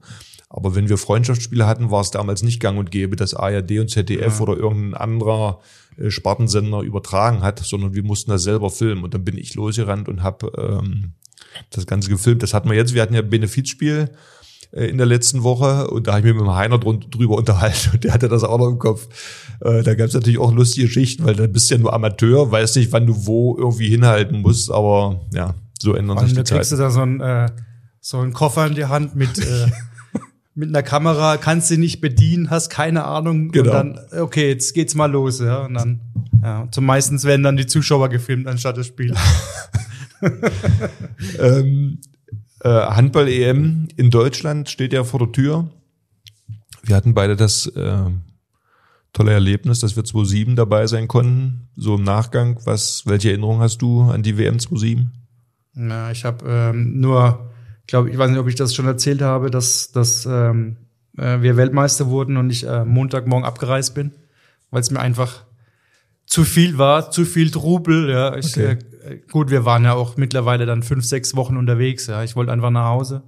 Aber wenn wir Freundschaftsspiele hatten, war es damals nicht gang und gäbe, dass ARD und ZDF ja. oder irgendein anderer äh, Spartensender übertragen hat, sondern wir mussten das selber filmen. Und dann bin ich losgerannt und habe ähm, das Ganze gefilmt. Das hatten wir jetzt. Wir hatten ja Benefizspiel äh, in der letzten Woche und da habe ich mich mit dem Heiner drüber unterhalten und der hatte das auch noch im Kopf. Äh, da gab es natürlich auch lustige Geschichten, weil da bist du ja nur Amateur, weißt nicht, wann du wo irgendwie hinhalten musst, aber ja, so ändern sich die Zeiten. kriegst du da so ein äh so einen Koffer in die Hand mit, äh, mit einer Kamera, kannst du nicht bedienen, hast keine Ahnung. Genau. Und dann, okay, jetzt geht's mal los, ja. Und dann, ja, zum meistens werden dann die Zuschauer gefilmt anstatt das Spiel. Ähm, äh, Handball-EM in Deutschland steht ja vor der Tür. Wir hatten beide das äh, tolle Erlebnis, dass wir 2007 dabei sein konnten. So im Nachgang, was, welche Erinnerung hast du an die WM 2007? Ja, ich habe ähm, nur, glaube ich, weiß nicht, ob ich das schon erzählt habe, dass, dass ähm, äh, wir Weltmeister wurden und ich äh, Montagmorgen abgereist bin, weil es mir einfach zu viel war, zu viel Trubel. Ja, ich, Okay. äh, gut, wir waren ja auch mittlerweile dann fünf, sechs Wochen unterwegs. Ja, ich wollte einfach nach Hause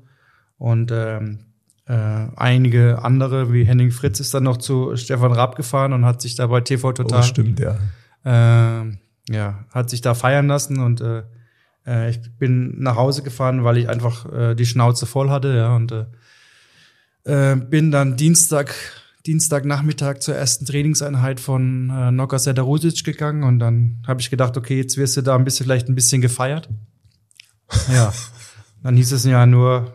und ähm, äh, einige andere wie Henning Fritz ist dann noch zu Stefan Raab gefahren und hat sich da bei TV Total stimmt, ja. äh, ja, hat sich da feiern lassen und äh, äh, ich bin nach Hause gefahren, weil ich einfach äh, die Schnauze voll hatte, ja, und äh, äh, bin dann Dienstag, Dienstagnachmittag zur ersten Trainingseinheit von äh, Noka Sederusic gegangen und dann habe ich gedacht, okay, jetzt wirst du da ein bisschen vielleicht ein bisschen gefeiert. Ja, dann hieß es ja nur,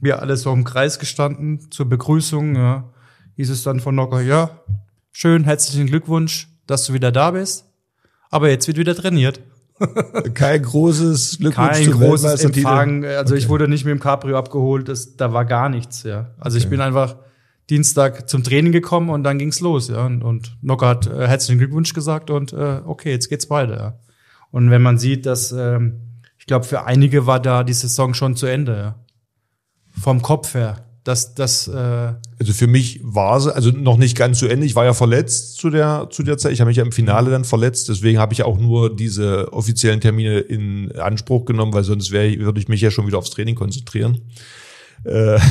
wir alle so im Kreis gestanden zur Begrüßung, ja, hieß es dann von Nocker, ja, schön, herzlichen Glückwunsch, dass du wieder da bist. Aber jetzt wird wieder trainiert. Kein großes Glückwunsch Kein großes. Empfang. Also ich Okay. wurde nicht mit dem Cabrio abgeholt, das, da war gar nichts, ja. Also ich Okay. bin einfach Dienstag zum Training gekommen und dann ging's los, ja. Und, und Nocker hat äh, herzlichen Glückwunsch gesagt und äh, okay, jetzt geht's weiter, ja. Und wenn man sieht, dass, ähm, ich glaube, für einige war da die Saison schon zu Ende, ja. Vom Kopf her. Das, das, äh, Also für mich war sie, also noch nicht ganz zu Ende. Ich war ja verletzt zu der, zu der Zeit. Ich habe mich ja im Finale dann verletzt. Deswegen habe ich auch nur diese offiziellen Termine in Anspruch genommen, weil sonst wäre, würde ich mich ja schon wieder aufs Training konzentrieren. Äh,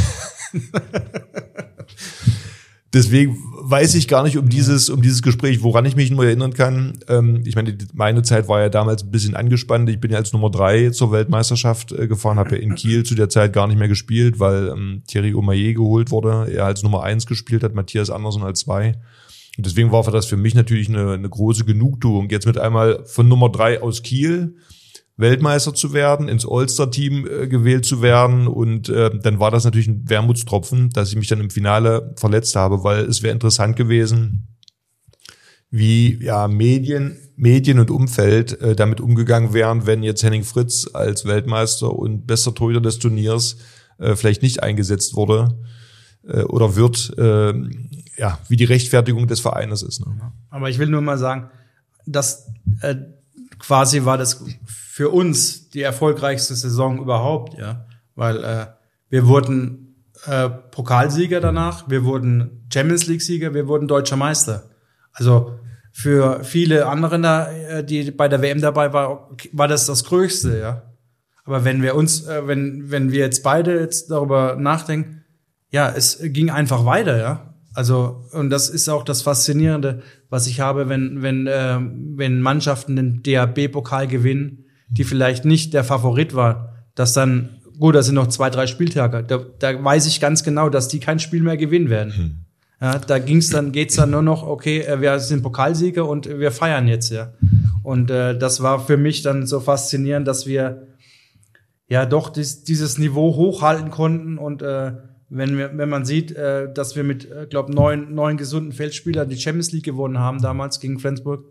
Deswegen weiß ich gar nicht um dieses, um dieses Gespräch, woran ich mich nur erinnern kann. Ähm, ich meine, meine Zeit war ja damals ein bisschen angespannt. Ich bin ja als Nummer drei zur Weltmeisterschaft äh, gefahren, habe ja in Kiel zu der Zeit gar nicht mehr gespielt, weil ähm, Thierry Omaye geholt wurde. Er als Nummer eins gespielt hat, Matthias Andersson als zwei. Und deswegen war das für mich natürlich eine, eine große Genugtuung, jetzt mit einmal von Nummer drei aus Kiel Weltmeister zu werden, ins All-Star-Team äh, gewählt zu werden. Und äh, dann war das natürlich ein Wermutstropfen, dass ich mich dann im Finale verletzt habe, weil es wäre interessant gewesen, wie ja Medien, Medien und Umfeld äh, damit umgegangen wären, wenn jetzt Henning Fritz als Weltmeister und bester Torhüter des Turniers äh, vielleicht nicht eingesetzt wurde äh, oder wird, äh, ja, wie die Rechtfertigung des Vereines ist. Ne? Aber ich will nur mal sagen, dass äh, quasi war das für uns die erfolgreichste Saison überhaupt, ja, weil äh, wir wurden äh, Pokalsieger danach, wir wurden Champions League Sieger, wir wurden deutscher Meister. Also für viele andere, äh, die bei der WM dabei war, war das das Größte, ja. Aber wenn wir uns, äh, wenn wenn wir jetzt beide jetzt darüber nachdenken, ja, es ging einfach weiter, ja. Also und das ist auch das Faszinierende, was ich habe, wenn wenn äh, wenn Mannschaften den DAB-Pokal gewinnen, die vielleicht nicht der Favorit war, dass dann gut, das sind noch zwei drei Spieltage, da, da weiß ich ganz genau, dass die kein Spiel mehr gewinnen werden. Ja, da ging's dann geht's dann nur noch, okay, äh, wir sind Pokalsieger und wir feiern jetzt ja. Und äh, das war für mich dann so faszinierend, dass wir ja doch dies, dieses Niveau hochhalten konnten und äh, wenn wir, wenn man sieht, äh, dass wir mit, äh, glaube neun, neun gesunden Feldspielern die Champions League gewonnen haben damals gegen Flensburg,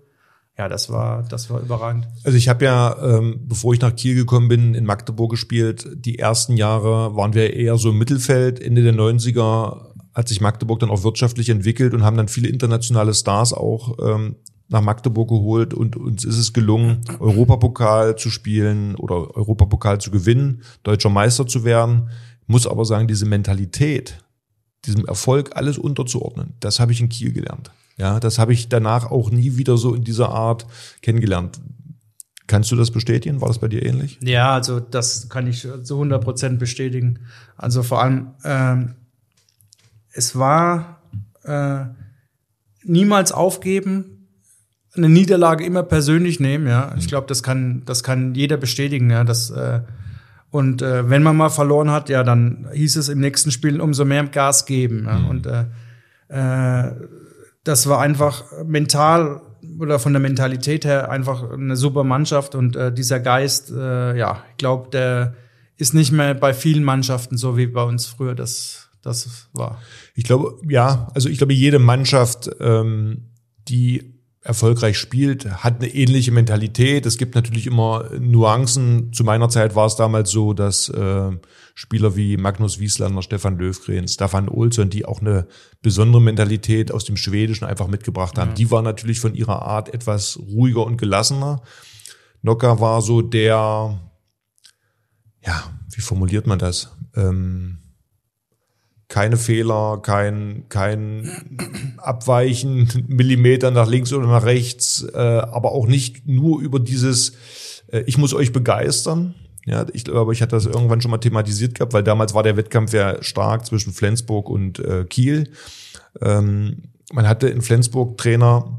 ja, das war, das war überragend. Also ich habe ja, ähm, bevor ich nach Kiel gekommen bin, in Magdeburg gespielt. Die ersten Jahre waren wir eher so im Mittelfeld. Ende der 90er hat sich Magdeburg dann auch wirtschaftlich entwickelt und haben dann viele internationale Stars auch ähm, nach Magdeburg geholt und uns ist es gelungen, Europapokal zu spielen oder Europapokal zu gewinnen, deutscher Meister zu werden. Muss aber sagen, diese Mentalität, diesem Erfolg alles unterzuordnen, das habe ich in Kiel gelernt. Ja, das habe ich danach auch nie wieder so in dieser Art kennengelernt. Kannst du das bestätigen? War das bei dir ähnlich? Ja, also das kann ich zu 100 Prozent bestätigen. Also vor allem, ähm, es war äh, niemals aufgeben, eine Niederlage immer persönlich nehmen. Ja, ich glaube, das kann, das kann jeder bestätigen. Ja, das äh, und äh, wenn man mal verloren hat, ja, dann hieß es im nächsten Spiel umso mehr Gas geben. Ja, und äh, äh, das war einfach mental oder von der Mentalität her einfach eine super Mannschaft und äh, dieser Geist, äh, ja, ich glaube, der ist nicht mehr bei vielen Mannschaften so wie bei uns früher das, das war. Ich glaube, ja, also ich glaube, jede Mannschaft, ähm, die erfolgreich spielt, hat eine ähnliche Mentalität. Es gibt natürlich immer Nuancen. Zu meiner Zeit war es damals so, dass äh, Spieler wie Magnus Wieslander, Stefan Löwgren, Stefan Olsson, die auch eine besondere Mentalität aus dem Schwedischen einfach mitgebracht haben. Ja. Die waren natürlich von ihrer Art etwas ruhiger und gelassener. Nocker war so der, ja, wie formuliert man das? Ähm, keine Fehler, kein, kein Abweichen, Millimeter nach links oder nach rechts, äh, aber auch nicht nur über dieses, äh, ich muss euch begeistern. Ja, ich glaube, ich hatte das irgendwann schon mal thematisiert gehabt, weil damals war der Wettkampf ja stark zwischen Flensburg und äh, Kiel. Ähm, man hatte in Flensburg Trainer,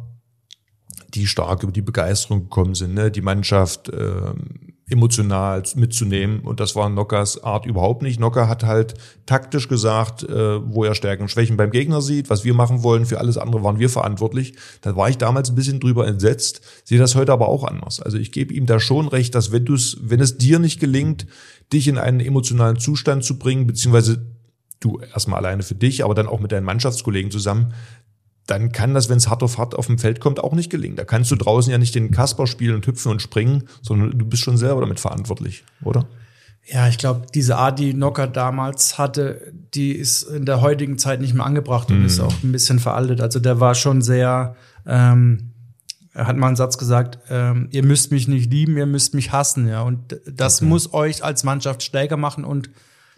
die stark über die Begeisterung gekommen sind, ne? die Mannschaft ähm, emotional mitzunehmen. Und das war Nockers Art überhaupt nicht. Nocker hat halt taktisch gesagt, äh, wo er Stärken und Schwächen beim Gegner sieht, was wir machen wollen. Für alles andere waren wir verantwortlich. Da war ich damals ein bisschen drüber entsetzt, sehe das heute aber auch anders. Also ich gebe ihm da schon recht, dass wenn, du's, wenn es dir nicht gelingt, dich in einen emotionalen Zustand zu bringen, beziehungsweise du erstmal alleine für dich, aber dann auch mit deinen Mannschaftskollegen zusammen, dann kann das, wenn es hart auf hart auf dem Feld kommt, auch nicht gelingen. Da kannst du draußen ja nicht den Kasper spielen und hüpfen und springen, sondern du bist schon selber damit verantwortlich, oder? Ja, ich glaube, diese Art, die Nocker damals hatte, die ist in der heutigen Zeit nicht mehr angebracht und mm. ist auch ein bisschen veraltet. Also der war schon sehr, ähm, er hat mal einen Satz gesagt, ähm, ihr müsst mich nicht lieben, ihr müsst mich hassen, ja. Und das okay. muss euch als Mannschaft stärker machen und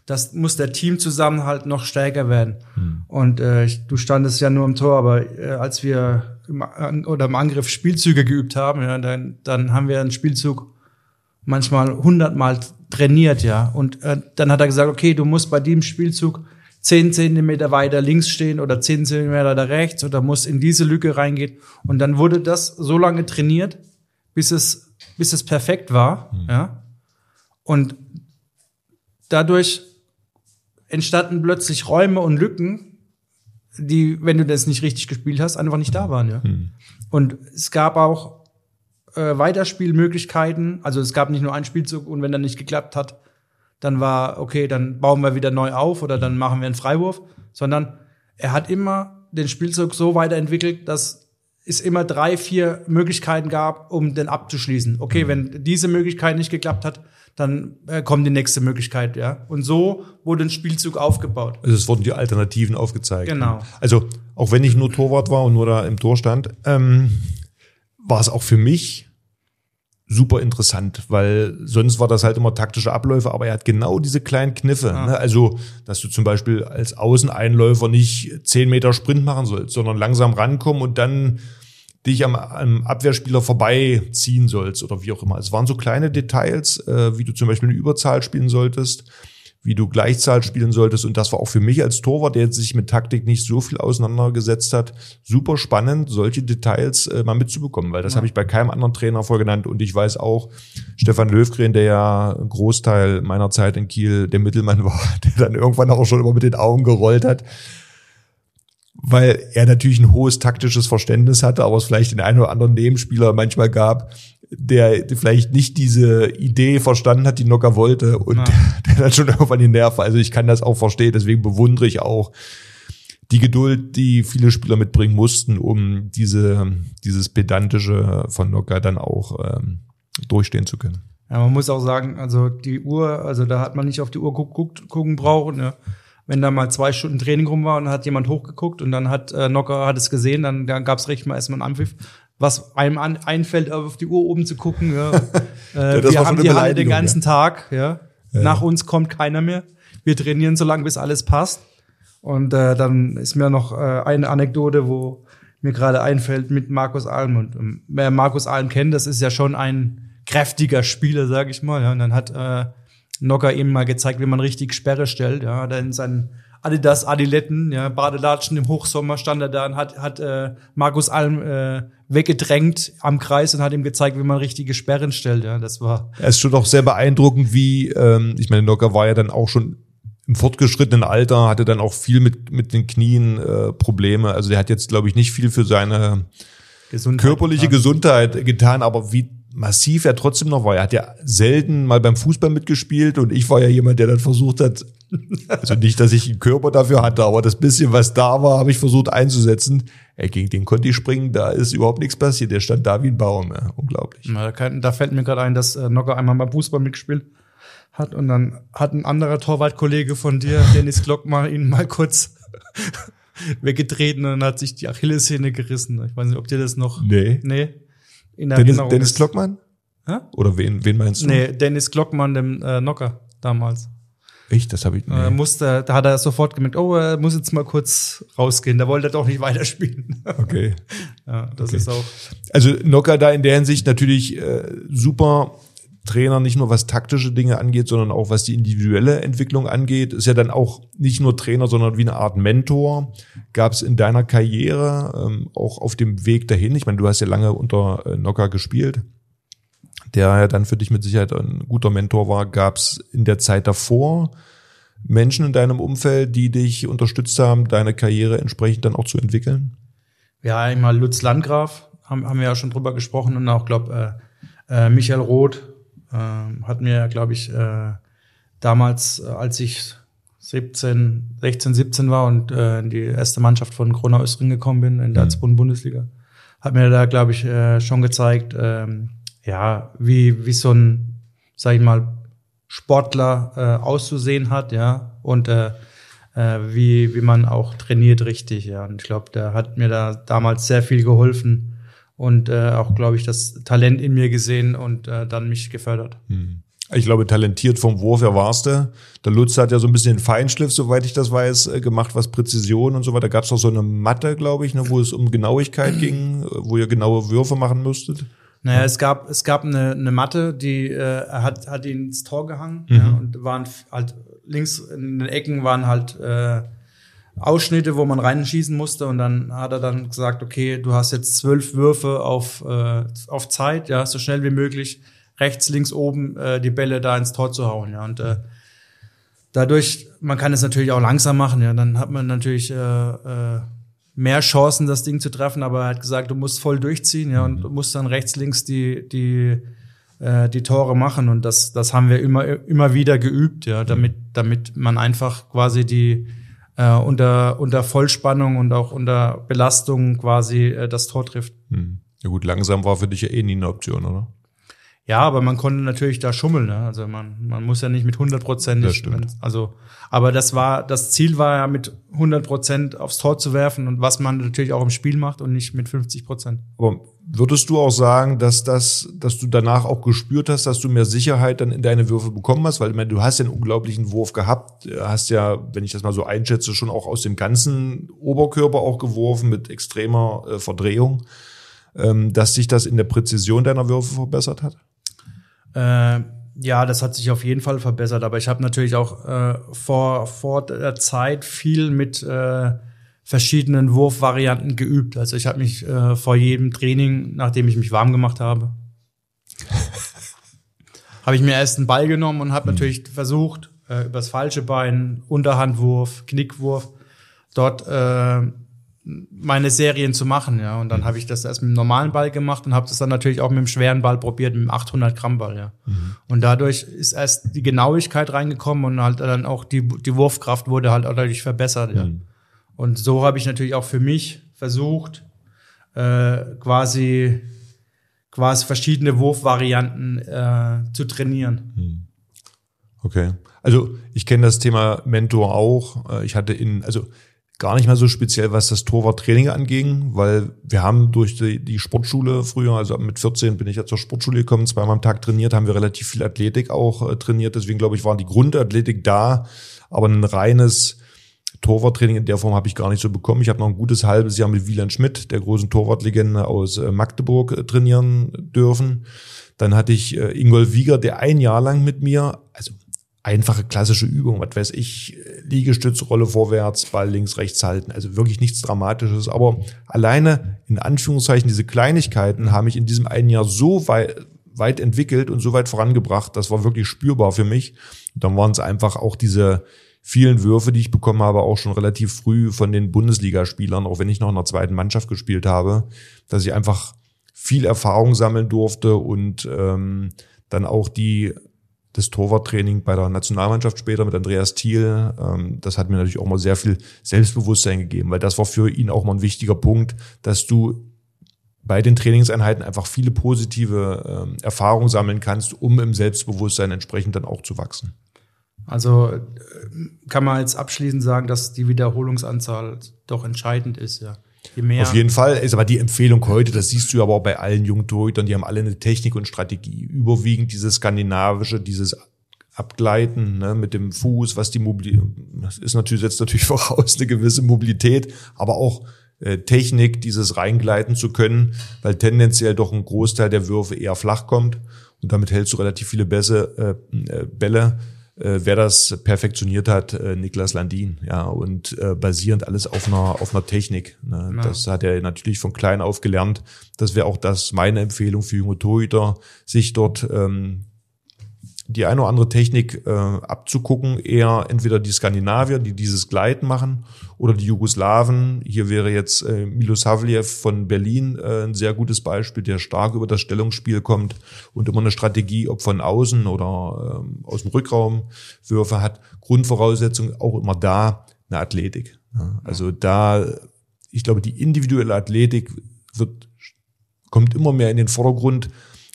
das muss der Teamzusammenhalt noch stärker werden. Hm. Und äh, du standest ja nur im Tor, aber äh, als wir im, oder im Angriff Spielzüge geübt haben, ja, dann, dann haben wir einen Spielzug manchmal hundertmal trainiert, ja. Und äh, dann hat er gesagt, okay, du musst bei dem Spielzug zehn Zentimeter weiter links stehen oder zehn Zentimeter da rechts oder musst in diese Lücke reingehen. Und dann wurde das so lange trainiert, bis es, bis es perfekt war, mhm. ja. Und dadurch entstanden plötzlich Räume und Lücken, die, wenn du das nicht richtig gespielt hast, einfach nicht da waren. Ja. Hm. Und es gab auch äh, Weiterspielmöglichkeiten. Also es gab nicht nur einen Spielzug und wenn der nicht geklappt hat, dann war, okay, dann bauen wir wieder neu auf oder dann machen wir einen Freiwurf, sondern er hat immer den Spielzug so weiterentwickelt, dass es immer drei, vier Möglichkeiten gab, um den abzuschließen. Okay, hm. wenn diese Möglichkeit nicht geklappt hat, dann äh, kommt die nächste Möglichkeit, ja. Und so wurde ein Spielzug aufgebaut. Also es wurden die Alternativen aufgezeigt. Genau. Also auch wenn ich nur Torwart war und nur da im Tor stand, ähm, war es auch für mich super interessant, weil sonst war das halt immer taktische Abläufe, aber er hat genau diese kleinen Kniffe. Ah. Ne? Also, dass du zum Beispiel als Außeneinläufer nicht zehn Meter Sprint machen sollst, sondern langsam rankommen und dann dich am, am Abwehrspieler vorbeiziehen sollst oder wie auch immer. Es waren so kleine Details, äh, wie du zum Beispiel eine Überzahl spielen solltest, wie du Gleichzahl spielen solltest. Und das war auch für mich als Torwart, der sich mit Taktik nicht so viel auseinandergesetzt hat, super spannend, solche Details äh, mal mitzubekommen, weil das ja. habe ich bei keinem anderen Trainer vorgenannt. Und ich weiß auch, Stefan Löwgren, der ja einen Großteil meiner Zeit in Kiel der Mittelmann war, der dann irgendwann auch schon immer mit den Augen gerollt hat, weil er natürlich ein hohes taktisches Verständnis hatte, aber es vielleicht den einen oder anderen Nebenspieler manchmal gab, der vielleicht nicht diese Idee verstanden hat, die Nocker wollte und ja. der, der dann schon irgendwann die Nerven. Also ich kann das auch verstehen, deswegen bewundere ich auch die Geduld, die viele Spieler mitbringen mussten, um diese, dieses pedantische von Nocker dann auch ähm, durchstehen zu können. Ja, man muss auch sagen, also die Uhr, also da hat man nicht auf die Uhr guckt, gucken brauchen. Ne? wenn da mal zwei Stunden Training rum war und dann hat jemand hochgeguckt und dann hat äh, Nocker hat es gesehen, dann, dann gab es recht mal erstmal einen Anpfiff. Was einem an, einfällt, auf die Uhr oben zu gucken. Ja. äh, ja, wir haben die Halle den ganzen ja. Tag. Ja. Nach uns kommt keiner mehr. Wir trainieren so lange, bis alles passt. Und äh, dann ist mir noch äh, eine Anekdote, wo mir gerade einfällt mit Markus Alm. Und ähm, wer Markus Alm kennt, das ist ja schon ein kräftiger Spieler, sag ich mal. Ja. Und dann hat äh, Nocker eben mal gezeigt, wie man richtig Sperre stellt. Ja, da in seinen Adidas Adiletten, ja, Badelatschen im Hochsommer stand er da und hat, hat äh, Markus Alm äh, weggedrängt am Kreis und hat ihm gezeigt, wie man richtige Sperren stellt. Ja, das war. Es ist schon auch sehr beeindruckend, wie, ähm, ich meine, Nocker war ja dann auch schon im fortgeschrittenen Alter, hatte dann auch viel mit, mit den Knien äh, Probleme. Also der hat jetzt, glaube ich, nicht viel für seine Gesundheit körperliche getan. Gesundheit getan, aber wie massiv er trotzdem noch war. Er hat ja selten mal beim Fußball mitgespielt und ich war ja jemand, der dann versucht hat, also nicht, dass ich einen Körper dafür hatte, aber das bisschen, was da war, habe ich versucht einzusetzen. Er gegen den konnte ich springen, da ist überhaupt nichts passiert. Der stand da wie ein Baum. Ja. Unglaublich. Na, da, kann, da fällt mir gerade ein, dass äh, Nocker einmal beim Fußball mitgespielt hat und dann hat ein anderer Torwartkollege von dir, Dennis Glockmar, ihn mal kurz weggetreten und hat sich die Achillessehne gerissen. Ich weiß nicht, ob dir das noch. Nee. Nee. In der Dennis, Erinnerung Dennis ist. Glockmann? Hä? Oder wen, wen meinst du? Nee, Dennis Glockmann, dem äh, Nocker damals. Echt? Das habe ich. Nee. Äh, musste, da hat er sofort gemerkt, oh, er muss jetzt mal kurz rausgehen. Da wollte er doch nicht weiterspielen. Okay. ja, das Okay. ist auch. Also Nocker da in der Hinsicht natürlich äh, super Trainer, nicht nur was taktische Dinge angeht, sondern auch was die individuelle Entwicklung angeht. Ist ja dann auch nicht nur Trainer, sondern wie eine Art Mentor. Gab es in deiner Karriere ähm, auch auf dem Weg dahin? Ich meine, du hast ja lange unter äh, Nocker gespielt, der ja dann für dich mit Sicherheit ein guter Mentor war. Gab es in der Zeit davor Menschen in deinem Umfeld, die dich unterstützt haben, deine Karriere entsprechend dann auch zu entwickeln? Ja, einmal Lutz Landgraf, haben, haben wir ja schon drüber gesprochen und auch, glaube äh, äh, Michael Roth äh, hat mir, glaube ich, äh, damals, äh, als ich 17, 16, 17 war und äh, in die erste Mannschaft von Kronau Östring gekommen bin, in der zweiten Bundesliga, hat mir da, glaube ich, äh, schon gezeigt, ähm, ja, wie, wie so ein, sag ich mal, Sportler äh, auszusehen hat, ja, und äh, äh, wie, wie man auch trainiert richtig, ja. Und ich glaube, der hat mir da damals sehr viel geholfen und äh, auch, glaube ich, das Talent in mir gesehen und äh, dann mich gefördert. Ich glaube, talentiert vom Wurf her warst du. Der Lutz hat ja so ein bisschen den Feinschliff, soweit ich das weiß, äh, gemacht, was Präzision und so weiter. Da gab es doch so eine Matte, glaube ich, ne, wo es um Genauigkeit ging, äh, wo ihr genaue Würfe machen müsstet. Naja, es gab, es gab eine, eine Matte, die äh, er hat, hat ihn ins Tor gehangen ja, und waren halt links in den Ecken waren halt äh, Ausschnitte, wo man reinschießen musste und dann hat er dann gesagt, okay, du hast jetzt zwölf Würfe auf, äh, auf Zeit, ja, so schnell wie möglich, rechts, links, oben äh, die Bälle da ins Tor zu hauen, ja, und äh, dadurch, man kann es natürlich auch langsam machen, ja, dann hat man natürlich äh, äh, mehr Chancen, das Ding zu treffen, aber er hat gesagt, du musst voll durchziehen, ja, und du musst dann rechts, links die, die, äh, die Tore machen und das, das haben wir immer, immer wieder geübt, ja, damit, damit man einfach quasi die, äh, unter, unter Vollspannung und auch unter Belastung quasi äh, das Tor trifft. Hm. Ja gut, langsam war für dich ja eh nie eine Option, oder? Ja, aber man konnte natürlich da schummeln. Ne? Also man, man muss ja nicht mit 100 Prozent. Also, aber das war, das Ziel war ja mit 100 Prozent aufs Tor zu werfen und was man natürlich auch im Spiel macht und nicht mit 50 Prozent. Aber würdest du auch sagen, dass das, dass du danach auch gespürt hast, dass du mehr Sicherheit dann in deine Würfe bekommen hast? Weil ich meine, du hast ja einen unglaublichen Wurf gehabt, hast ja, wenn ich das mal so einschätze, schon auch aus dem ganzen Oberkörper auch geworfen mit extremer äh, Verdrehung, ähm, dass sich das in der Präzision deiner Würfe verbessert hat? Äh, ja, das hat sich auf jeden Fall verbessert, aber ich habe natürlich auch äh, vor, vor der Zeit viel mit äh, verschiedenen Wurfvarianten geübt. Also ich habe mich äh, vor jedem Training, nachdem ich mich warm gemacht habe, habe ich mir erst einen Ball genommen und habe natürlich versucht, äh, übers falsche Bein, Unterhandwurf, Knickwurf, dort äh, meine Serien zu machen, ja. Und dann habe ich das erst mit dem normalen Ball gemacht und habe das dann natürlich auch mit dem schweren Ball probiert, mit dem 800 Gramm Ball, ja. Und dadurch ist erst die Genauigkeit reingekommen und halt dann auch die, die Wurfkraft wurde halt auch dadurch verbessert, ja. Und so habe ich natürlich auch für mich versucht, äh, quasi quasi verschiedene Wurfvarianten äh, zu trainieren. Okay. Also ich kenne das Thema Mentor auch. Äh, Ich hatte in, also gar nicht mal so speziell, was das Torwarttraining anging, weil wir haben durch die, die Sportschule früher, also mit 14 bin ich ja zur Sportschule gekommen, zweimal am Tag trainiert, haben wir relativ viel Athletik auch äh, trainiert. Deswegen glaube ich, war die Grundathletik da, aber ein reines Torwarttraining in der Form habe ich gar nicht so bekommen. Ich habe noch ein gutes halbes Jahr mit Wieland Schmidt, der großen Torwartlegende aus äh, Magdeburg, äh, trainieren dürfen. Dann hatte ich äh, Ingolf Wieger, der ein Jahr lang mit mir, also einfache klassische Übung, was weiß ich, äh, Liegestütz, Rolle vorwärts, Ball links, rechts halten. Also wirklich nichts Dramatisches. Aber alleine in Anführungszeichen diese Kleinigkeiten haben mich in diesem einen Jahr so weit, weit entwickelt und so weit vorangebracht. Das war wirklich spürbar für mich. Und dann waren es einfach auch diese vielen Würfe, die ich bekommen habe, auch schon relativ früh von den Bundesligaspielern, auch wenn ich noch in der zweiten Mannschaft gespielt habe, dass ich einfach viel Erfahrung sammeln durfte und ähm, dann auch die das Torwarttraining bei der Nationalmannschaft später mit Andreas Thiel, ähm, das hat mir natürlich auch mal sehr viel Selbstbewusstsein gegeben, weil das war für ihn auch mal ein wichtiger Punkt, dass du bei den Trainingseinheiten einfach viele positive ähm, Erfahrungen sammeln kannst, um im Selbstbewusstsein entsprechend dann auch zu wachsen. Also äh, kann man jetzt abschließend sagen, dass die Wiederholungsanzahl doch entscheidend ist, ja. Je mehr Auf jeden Fall ist aber die Empfehlung heute, das siehst du aber auch bei allen jungen die haben alle eine Technik und Strategie. Überwiegend dieses skandinavische, dieses Abgleiten ne, mit dem Fuß, was die Mobilität, das ist natürlich, setzt natürlich voraus eine gewisse Mobilität, aber auch äh, Technik, dieses reingleiten zu können, weil tendenziell doch ein Großteil der Würfe eher flach kommt und damit hältst du relativ viele Bässe, äh, äh Bälle äh, wer das perfektioniert hat, äh, Niklas Landin, ja, und äh, basierend alles auf einer, auf einer Technik. Ne? Ja. Das hat er natürlich von klein auf gelernt. Das wäre auch das meine Empfehlung für junge Torhüter, sich dort ähm, die eine oder andere Technik äh, abzugucken, eher entweder die Skandinavier, die dieses Gleiten machen, oder die Jugoslawen. Hier wäre jetzt äh, Milosavljev von Berlin äh, ein sehr gutes Beispiel, der stark über das Stellungsspiel kommt und immer eine Strategie, ob von außen oder äh, aus dem Rückraum Würfe hat. Grundvoraussetzung auch immer da eine Athletik. Ja, also da, ich glaube, die individuelle Athletik wird kommt immer mehr in den Vordergrund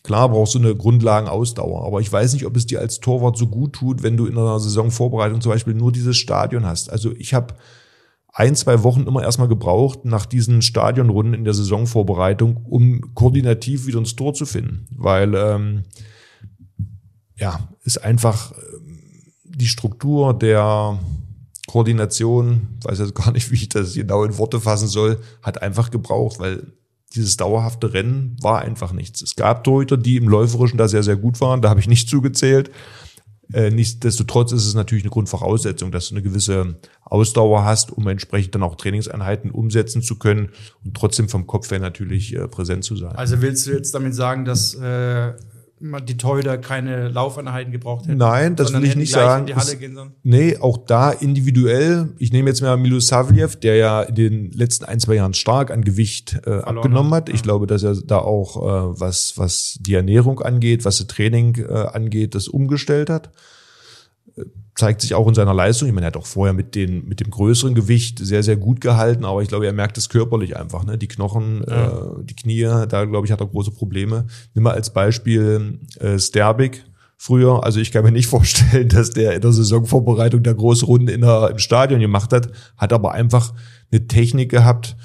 Klar brauchst du eine Grundlagenausdauer, aber ich weiß nicht, ob es dir als Torwart so gut tut, wenn du in einer Saisonvorbereitung zum Beispiel nur dieses Stadion hast. Also ich habe ein, zwei Wochen immer erstmal gebraucht nach diesen Stadionrunden in der Saisonvorbereitung, um koordinativ wieder ins Tor zu finden. Weil ähm, ja, ist einfach ähm, die Struktur der Koordination, weiß jetzt gar nicht, wie ich das genau in Worte fassen soll, hat einfach gebraucht, weil dieses dauerhafte Rennen war einfach nichts. Es gab Torhüter, die im Läuferischen da sehr, sehr gut waren. Da habe ich nicht zugezählt. Äh, nichtsdestotrotz ist es natürlich eine Grundvoraussetzung, dass du eine gewisse Ausdauer hast, um entsprechend dann auch Trainingseinheiten umsetzen zu können und trotzdem vom Kopf her natürlich äh, präsent zu sein. Also willst du jetzt damit sagen, dass äh, die Torhüter keine Laufeinheiten gebraucht hätten. Nein, das will ich nicht sagen. nee, auch da individuell. Ich nehme jetzt mal Milosavljev, der ja in den letzten ein, zwei Jahren stark an Gewicht äh, abgenommen hat. Ich ja. glaube, dass er da auch, äh, was, was die Ernährung angeht, was das Training äh, angeht, das umgestellt hat zeigt sich auch in seiner Leistung. Ich meine, er hat auch vorher mit, den, mit dem größeren Gewicht sehr, sehr gut gehalten, aber ich glaube, er merkt es körperlich einfach. Ne? Die Knochen, ja. äh, die Knie, da glaube ich, hat er große Probleme. Nimm mal als Beispiel äh, Sterbik früher. Also ich kann mir nicht vorstellen, dass der in der Saisonvorbereitung der große Runde in der, im Stadion gemacht hat, hat aber einfach eine Technik gehabt,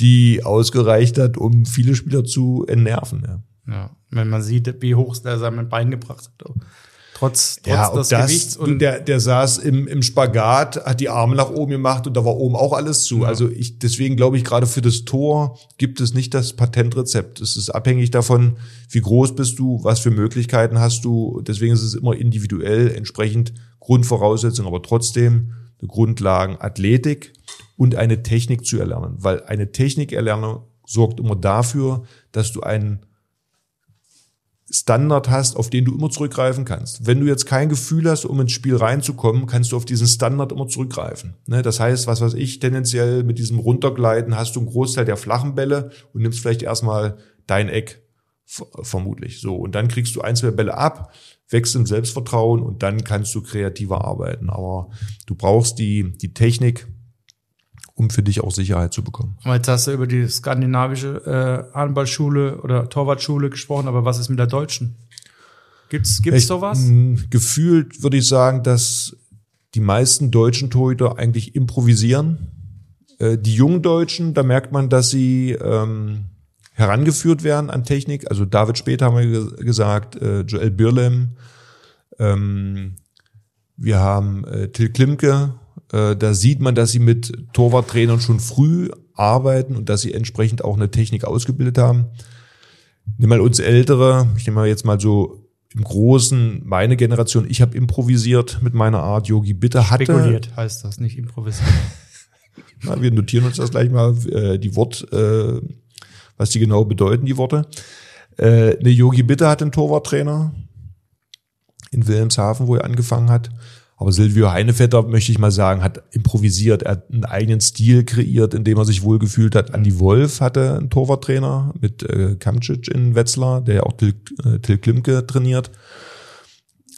die ausgereicht hat, um viele Spieler zu entnerven. Ja. Ja, wenn man sieht, wie hoch er sein Bein gebracht hat. Trotz, trotz ja, des das, Gewichts. Und der, der saß im, im Spagat, hat die Arme nach oben gemacht und da war oben auch alles zu. Ja. Also ich, deswegen glaube ich, gerade für das Tor gibt es nicht das Patentrezept. Es ist abhängig davon, wie groß bist du, was für Möglichkeiten hast du. Deswegen ist es immer individuell entsprechend Grundvoraussetzung, aber trotzdem eine Grundlagen Athletik und eine Technik zu erlernen. Weil eine Technik erlernen sorgt immer dafür, dass du einen Standard hast, auf den du immer zurückgreifen kannst. Wenn du jetzt kein Gefühl hast, um ins Spiel reinzukommen, kannst du auf diesen Standard immer zurückgreifen. Ne? Das heißt, was weiß ich, tendenziell mit diesem Runtergleiten hast du einen Großteil der flachen Bälle und nimmst vielleicht erstmal dein Eck, vermutlich. So. Und dann kriegst du ein, zwei Bälle ab, wächst im Selbstvertrauen und dann kannst du kreativer arbeiten. Aber du brauchst die, die Technik, um für dich auch Sicherheit zu bekommen. Aber jetzt hast du über die skandinavische äh, Handballschule oder Torwartschule gesprochen, aber was ist mit der deutschen? Gibt's gibt's ich, sowas? Gefühlt würde ich sagen, dass die meisten deutschen Torhüter eigentlich improvisieren. Äh, die jungen Deutschen, da merkt man, dass sie ähm, herangeführt werden an Technik. Also David später haben wir gesagt, äh, Joel Birlem, ähm, wir haben äh, Till Klimke, äh, da sieht man, dass sie mit Torwarttrainern schon früh arbeiten und dass sie entsprechend auch eine Technik ausgebildet haben. Nimm mal uns Ältere, ich nehme mal jetzt mal so im Großen meine Generation, ich habe improvisiert mit meiner Art. Yogi Bitte hatte. Spekuliert heißt das, nicht improvisiert. Na, wir notieren uns das gleich mal, äh, die Wort, äh, was die genau bedeuten, die Worte. Äh, eine Yogi Bitte hat einen Torwarttrainer in Wilhelmshaven, wo er angefangen hat. Aber Silvio Heinevetter, möchte ich mal sagen, hat improvisiert. Er hat einen eigenen Stil kreiert, in dem er sich wohlgefühlt hat. Andi Wolf hatte einen Torwarttrainer mit äh, Kamcic in Wetzlar, der ja auch Till, äh, Till Klimke trainiert.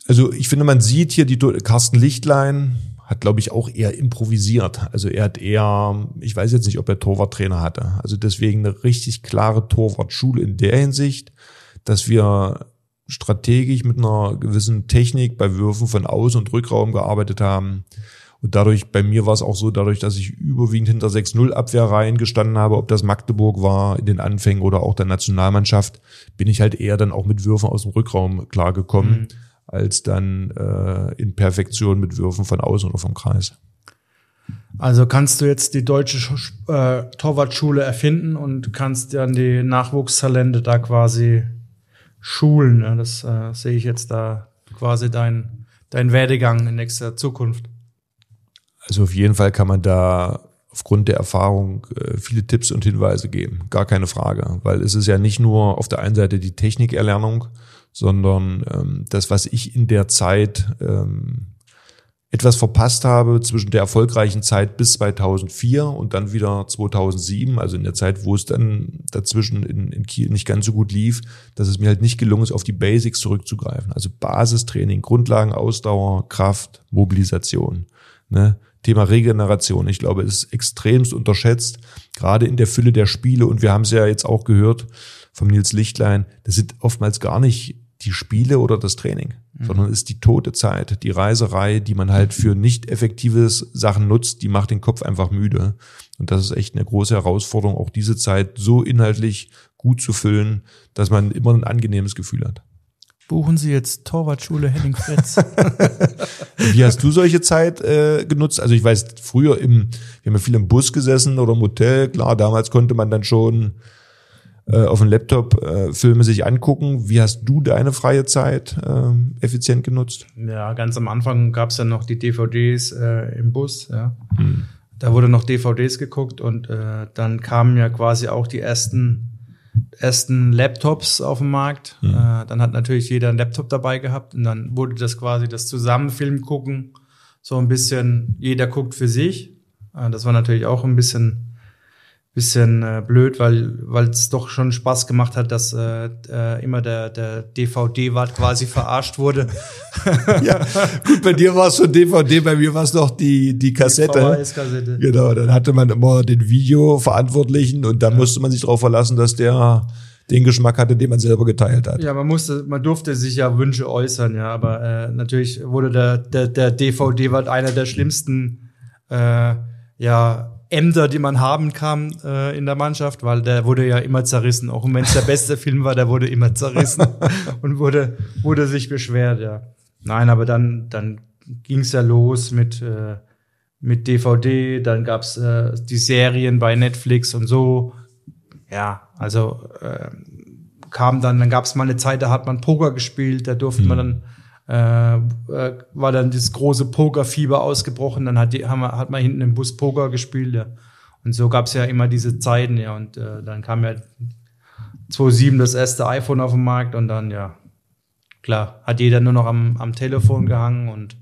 Also ich finde, man sieht hier die Carsten Lichtlein hat, glaube ich, auch eher improvisiert. Also er hat eher, ich weiß jetzt nicht, ob er Torwarttrainer hatte. Also deswegen eine richtig klare Torwartschule in der Hinsicht, dass wir strategisch mit einer gewissen Technik bei Würfen von Außen- und Rückraum gearbeitet haben. Und dadurch, bei mir war es auch so, dadurch, dass ich überwiegend hinter 6-0 Abwehrreihen gestanden habe, ob das Magdeburg war in den Anfängen oder auch der Nationalmannschaft, bin ich halt eher dann auch mit Würfen aus dem Rückraum klargekommen, mhm. als dann äh, in Perfektion mit Würfen von außen oder vom Kreis. Also kannst du jetzt die deutsche äh, Torwartschule erfinden und kannst dann die Nachwuchstalente da quasi Schulen. Ja, das äh, sehe ich jetzt da quasi dein, dein Werdegang in nächster Zukunft. Also auf jeden Fall kann man da aufgrund der Erfahrung äh, viele Tipps und Hinweise geben. Gar keine Frage. Weil es ist ja nicht nur auf der einen Seite die Technikerlernung, sondern ähm, das, was ich in der Zeit ähm, etwas verpasst habe zwischen der erfolgreichen Zeit bis 2004 und dann wieder 2007, also in der Zeit, wo es dann dazwischen in, in Kiel nicht ganz so gut lief, dass es mir halt nicht gelungen ist, auf die Basics zurückzugreifen. Also Basistraining, Grundlagen, Ausdauer, Kraft, Mobilisation. Ne? Thema Regeneration, ich glaube, ist extremst unterschätzt, gerade in der Fülle der Spiele. Und wir haben es ja jetzt auch gehört vom Nils Lichtlein, das sind oftmals gar nicht die Spiele oder das Training, mhm. sondern ist die tote Zeit, die Reiserei, die man halt für nicht effektives Sachen nutzt, die macht den Kopf einfach müde. Und das ist echt eine große Herausforderung, auch diese Zeit so inhaltlich gut zu füllen, dass man immer ein angenehmes Gefühl hat. Buchen Sie jetzt Torwartschule Henning Fritz. Wie hast du solche Zeit äh, genutzt? Also ich weiß, früher im, wir haben ja viel im Bus gesessen oder im Hotel. Klar, damals konnte man dann schon äh, auf dem Laptop äh, Filme sich angucken. Wie hast du deine freie Zeit äh, effizient genutzt? Ja, ganz am Anfang gab es ja noch die DVDs äh, im Bus. Ja. Hm. Da wurde noch DVDs geguckt und äh, dann kamen ja quasi auch die ersten ersten Laptops auf den Markt. Hm. Äh, dann hat natürlich jeder einen Laptop dabei gehabt und dann wurde das quasi das Zusammenfilm gucken. So ein bisschen, jeder guckt für sich. Äh, das war natürlich auch ein bisschen bisschen äh, blöd, weil weil es doch schon Spaß gemacht hat, dass äh, äh, immer der der DVD-Wart quasi verarscht wurde. ja, gut, bei dir war es schon DVD, bei mir war es noch die die Kassette. Die VHS-Kassette. Genau, dann hatte man immer den Videoverantwortlichen und da ja. musste man sich darauf verlassen, dass der den Geschmack hatte, den man selber geteilt hat. Ja, man musste, man durfte sich ja Wünsche äußern, ja, aber äh, natürlich wurde der der der DVD-Wart einer der schlimmsten äh, ja Ämter, die man haben kann äh, in der Mannschaft, weil der wurde ja immer zerrissen. Auch wenn es der beste Film war, der wurde immer zerrissen und wurde, wurde sich beschwert, ja. Nein, aber dann, dann ging es ja los mit, äh, mit DVD, dann gab's äh, die Serien bei Netflix und so. Ja, also äh, kam dann, dann gab's mal eine Zeit, da hat man Poker gespielt, da durfte mhm. man dann äh, äh, war dann das große Pokerfieber ausgebrochen. Dann hat, die, haben hat man hinten im Bus Poker gespielt. Ja. Und so gab es ja immer diese Zeiten, ja. Und äh, dann kam ja 2007 das erste iPhone auf den Markt und dann, ja, klar, hat jeder nur noch am, am Telefon gehangen und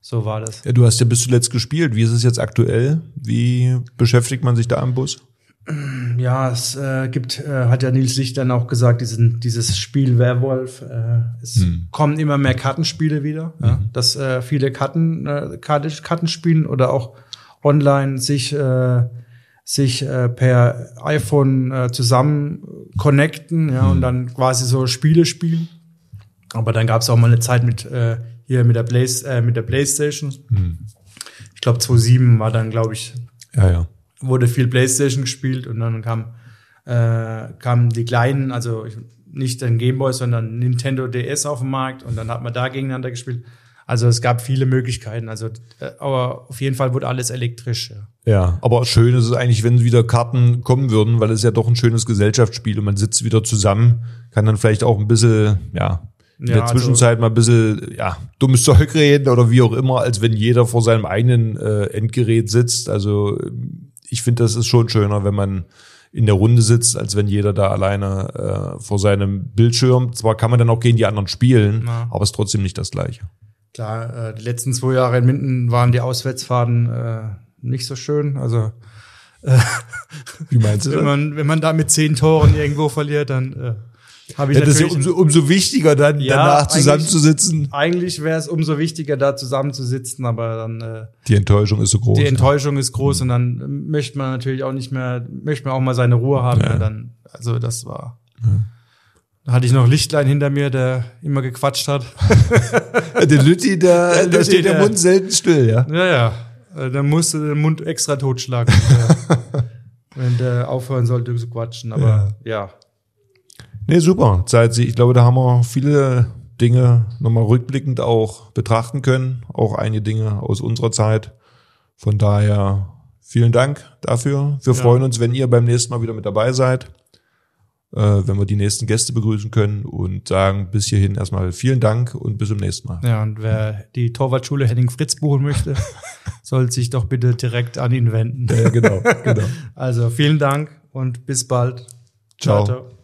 so war das. Ja, du hast ja bis zuletzt gespielt. Wie ist es jetzt aktuell? Wie beschäftigt man sich da im Bus? Ja, es äh, gibt, äh, hat ja Nils Licht dann auch gesagt, diesen, dieses Spiel Werwolf. Äh, es hm. kommen immer mehr Kartenspiele wieder, mhm. ja, dass äh, viele Karten, äh, Karten, spielen oder auch online sich, äh, sich äh, per iPhone zusammen connecten ja, mhm. und dann quasi so Spiele spielen. Aber dann gab es auch mal eine Zeit mit hier mit der, Play, mit der Playstation. Mhm. Ich glaube, 2007 war dann, glaube ich, ja, ja wurde viel Playstation gespielt und dann kam, äh, kamen die kleinen, also nicht ein Gameboy, sondern Nintendo DS auf den Markt und dann hat man da gegeneinander gespielt. Also es gab viele Möglichkeiten. Also, äh, aber auf jeden Fall wurde alles elektrisch. Ja. ja, aber schön ist es eigentlich, wenn wieder Karten kommen würden, weil es ja doch ein schönes Gesellschaftsspiel und man sitzt wieder zusammen, kann dann vielleicht auch ein bisschen, ja, in ja, der also Zwischenzeit also, mal ein bisschen, ja, dummes Zeug reden oder wie auch immer, als wenn jeder vor seinem eigenen äh, Endgerät sitzt. Also ich finde, das ist schon schöner, wenn man in der Runde sitzt, als wenn jeder da alleine äh, vor seinem Bildschirm. Zwar kann man dann auch gegen die anderen spielen, ja. aber es ist trotzdem nicht das Gleiche. Klar, äh, die letzten zwei Jahre in Minden waren die Auswärtsfahrten äh, nicht so schön. Also Wie meinst du wenn das? man, wenn man da mit zehn Toren irgendwo verliert, dann äh, habe ich Ja, das ist ja umso, umso wichtiger, dann Ja, danach zusammenzusitzen. eigentlich wäre es umso wichtiger, da zusammenzusitzen, aber dann äh, Die Enttäuschung ist so groß. die Enttäuschung ist groß und dann äh, möchte man natürlich auch nicht mehr, möchte man auch mal seine Ruhe haben. Ja. Ja. dann, also das war. Da hatte ich noch Lichtlein hinter mir, der immer gequatscht hat. ja. Der Lütti, der, Der Lütti, steht der der- Mund selten still, ja. Ja, ja. Äh, Da musste den Mund extra totschlagen, wenn der- aufhören sollte zu quatschen. Aber ja. Nee, super. Zeit, ich glaube, da haben wir viele Dinge nochmal rückblickend auch betrachten können. Auch einige Dinge aus unserer Zeit. Von daher vielen Dank dafür. Wir freuen uns, wenn ihr beim nächsten Mal wieder mit dabei seid. Äh, wenn wir die nächsten Gäste begrüßen können und sagen bis hierhin erstmal vielen Dank und bis zum nächsten Mal. Ja, und wer die Torwartschule Henning Fritz buchen möchte, soll sich doch bitte direkt an ihn wenden. Ja, genau, genau. Also vielen Dank und bis bald. Ciao. ciao.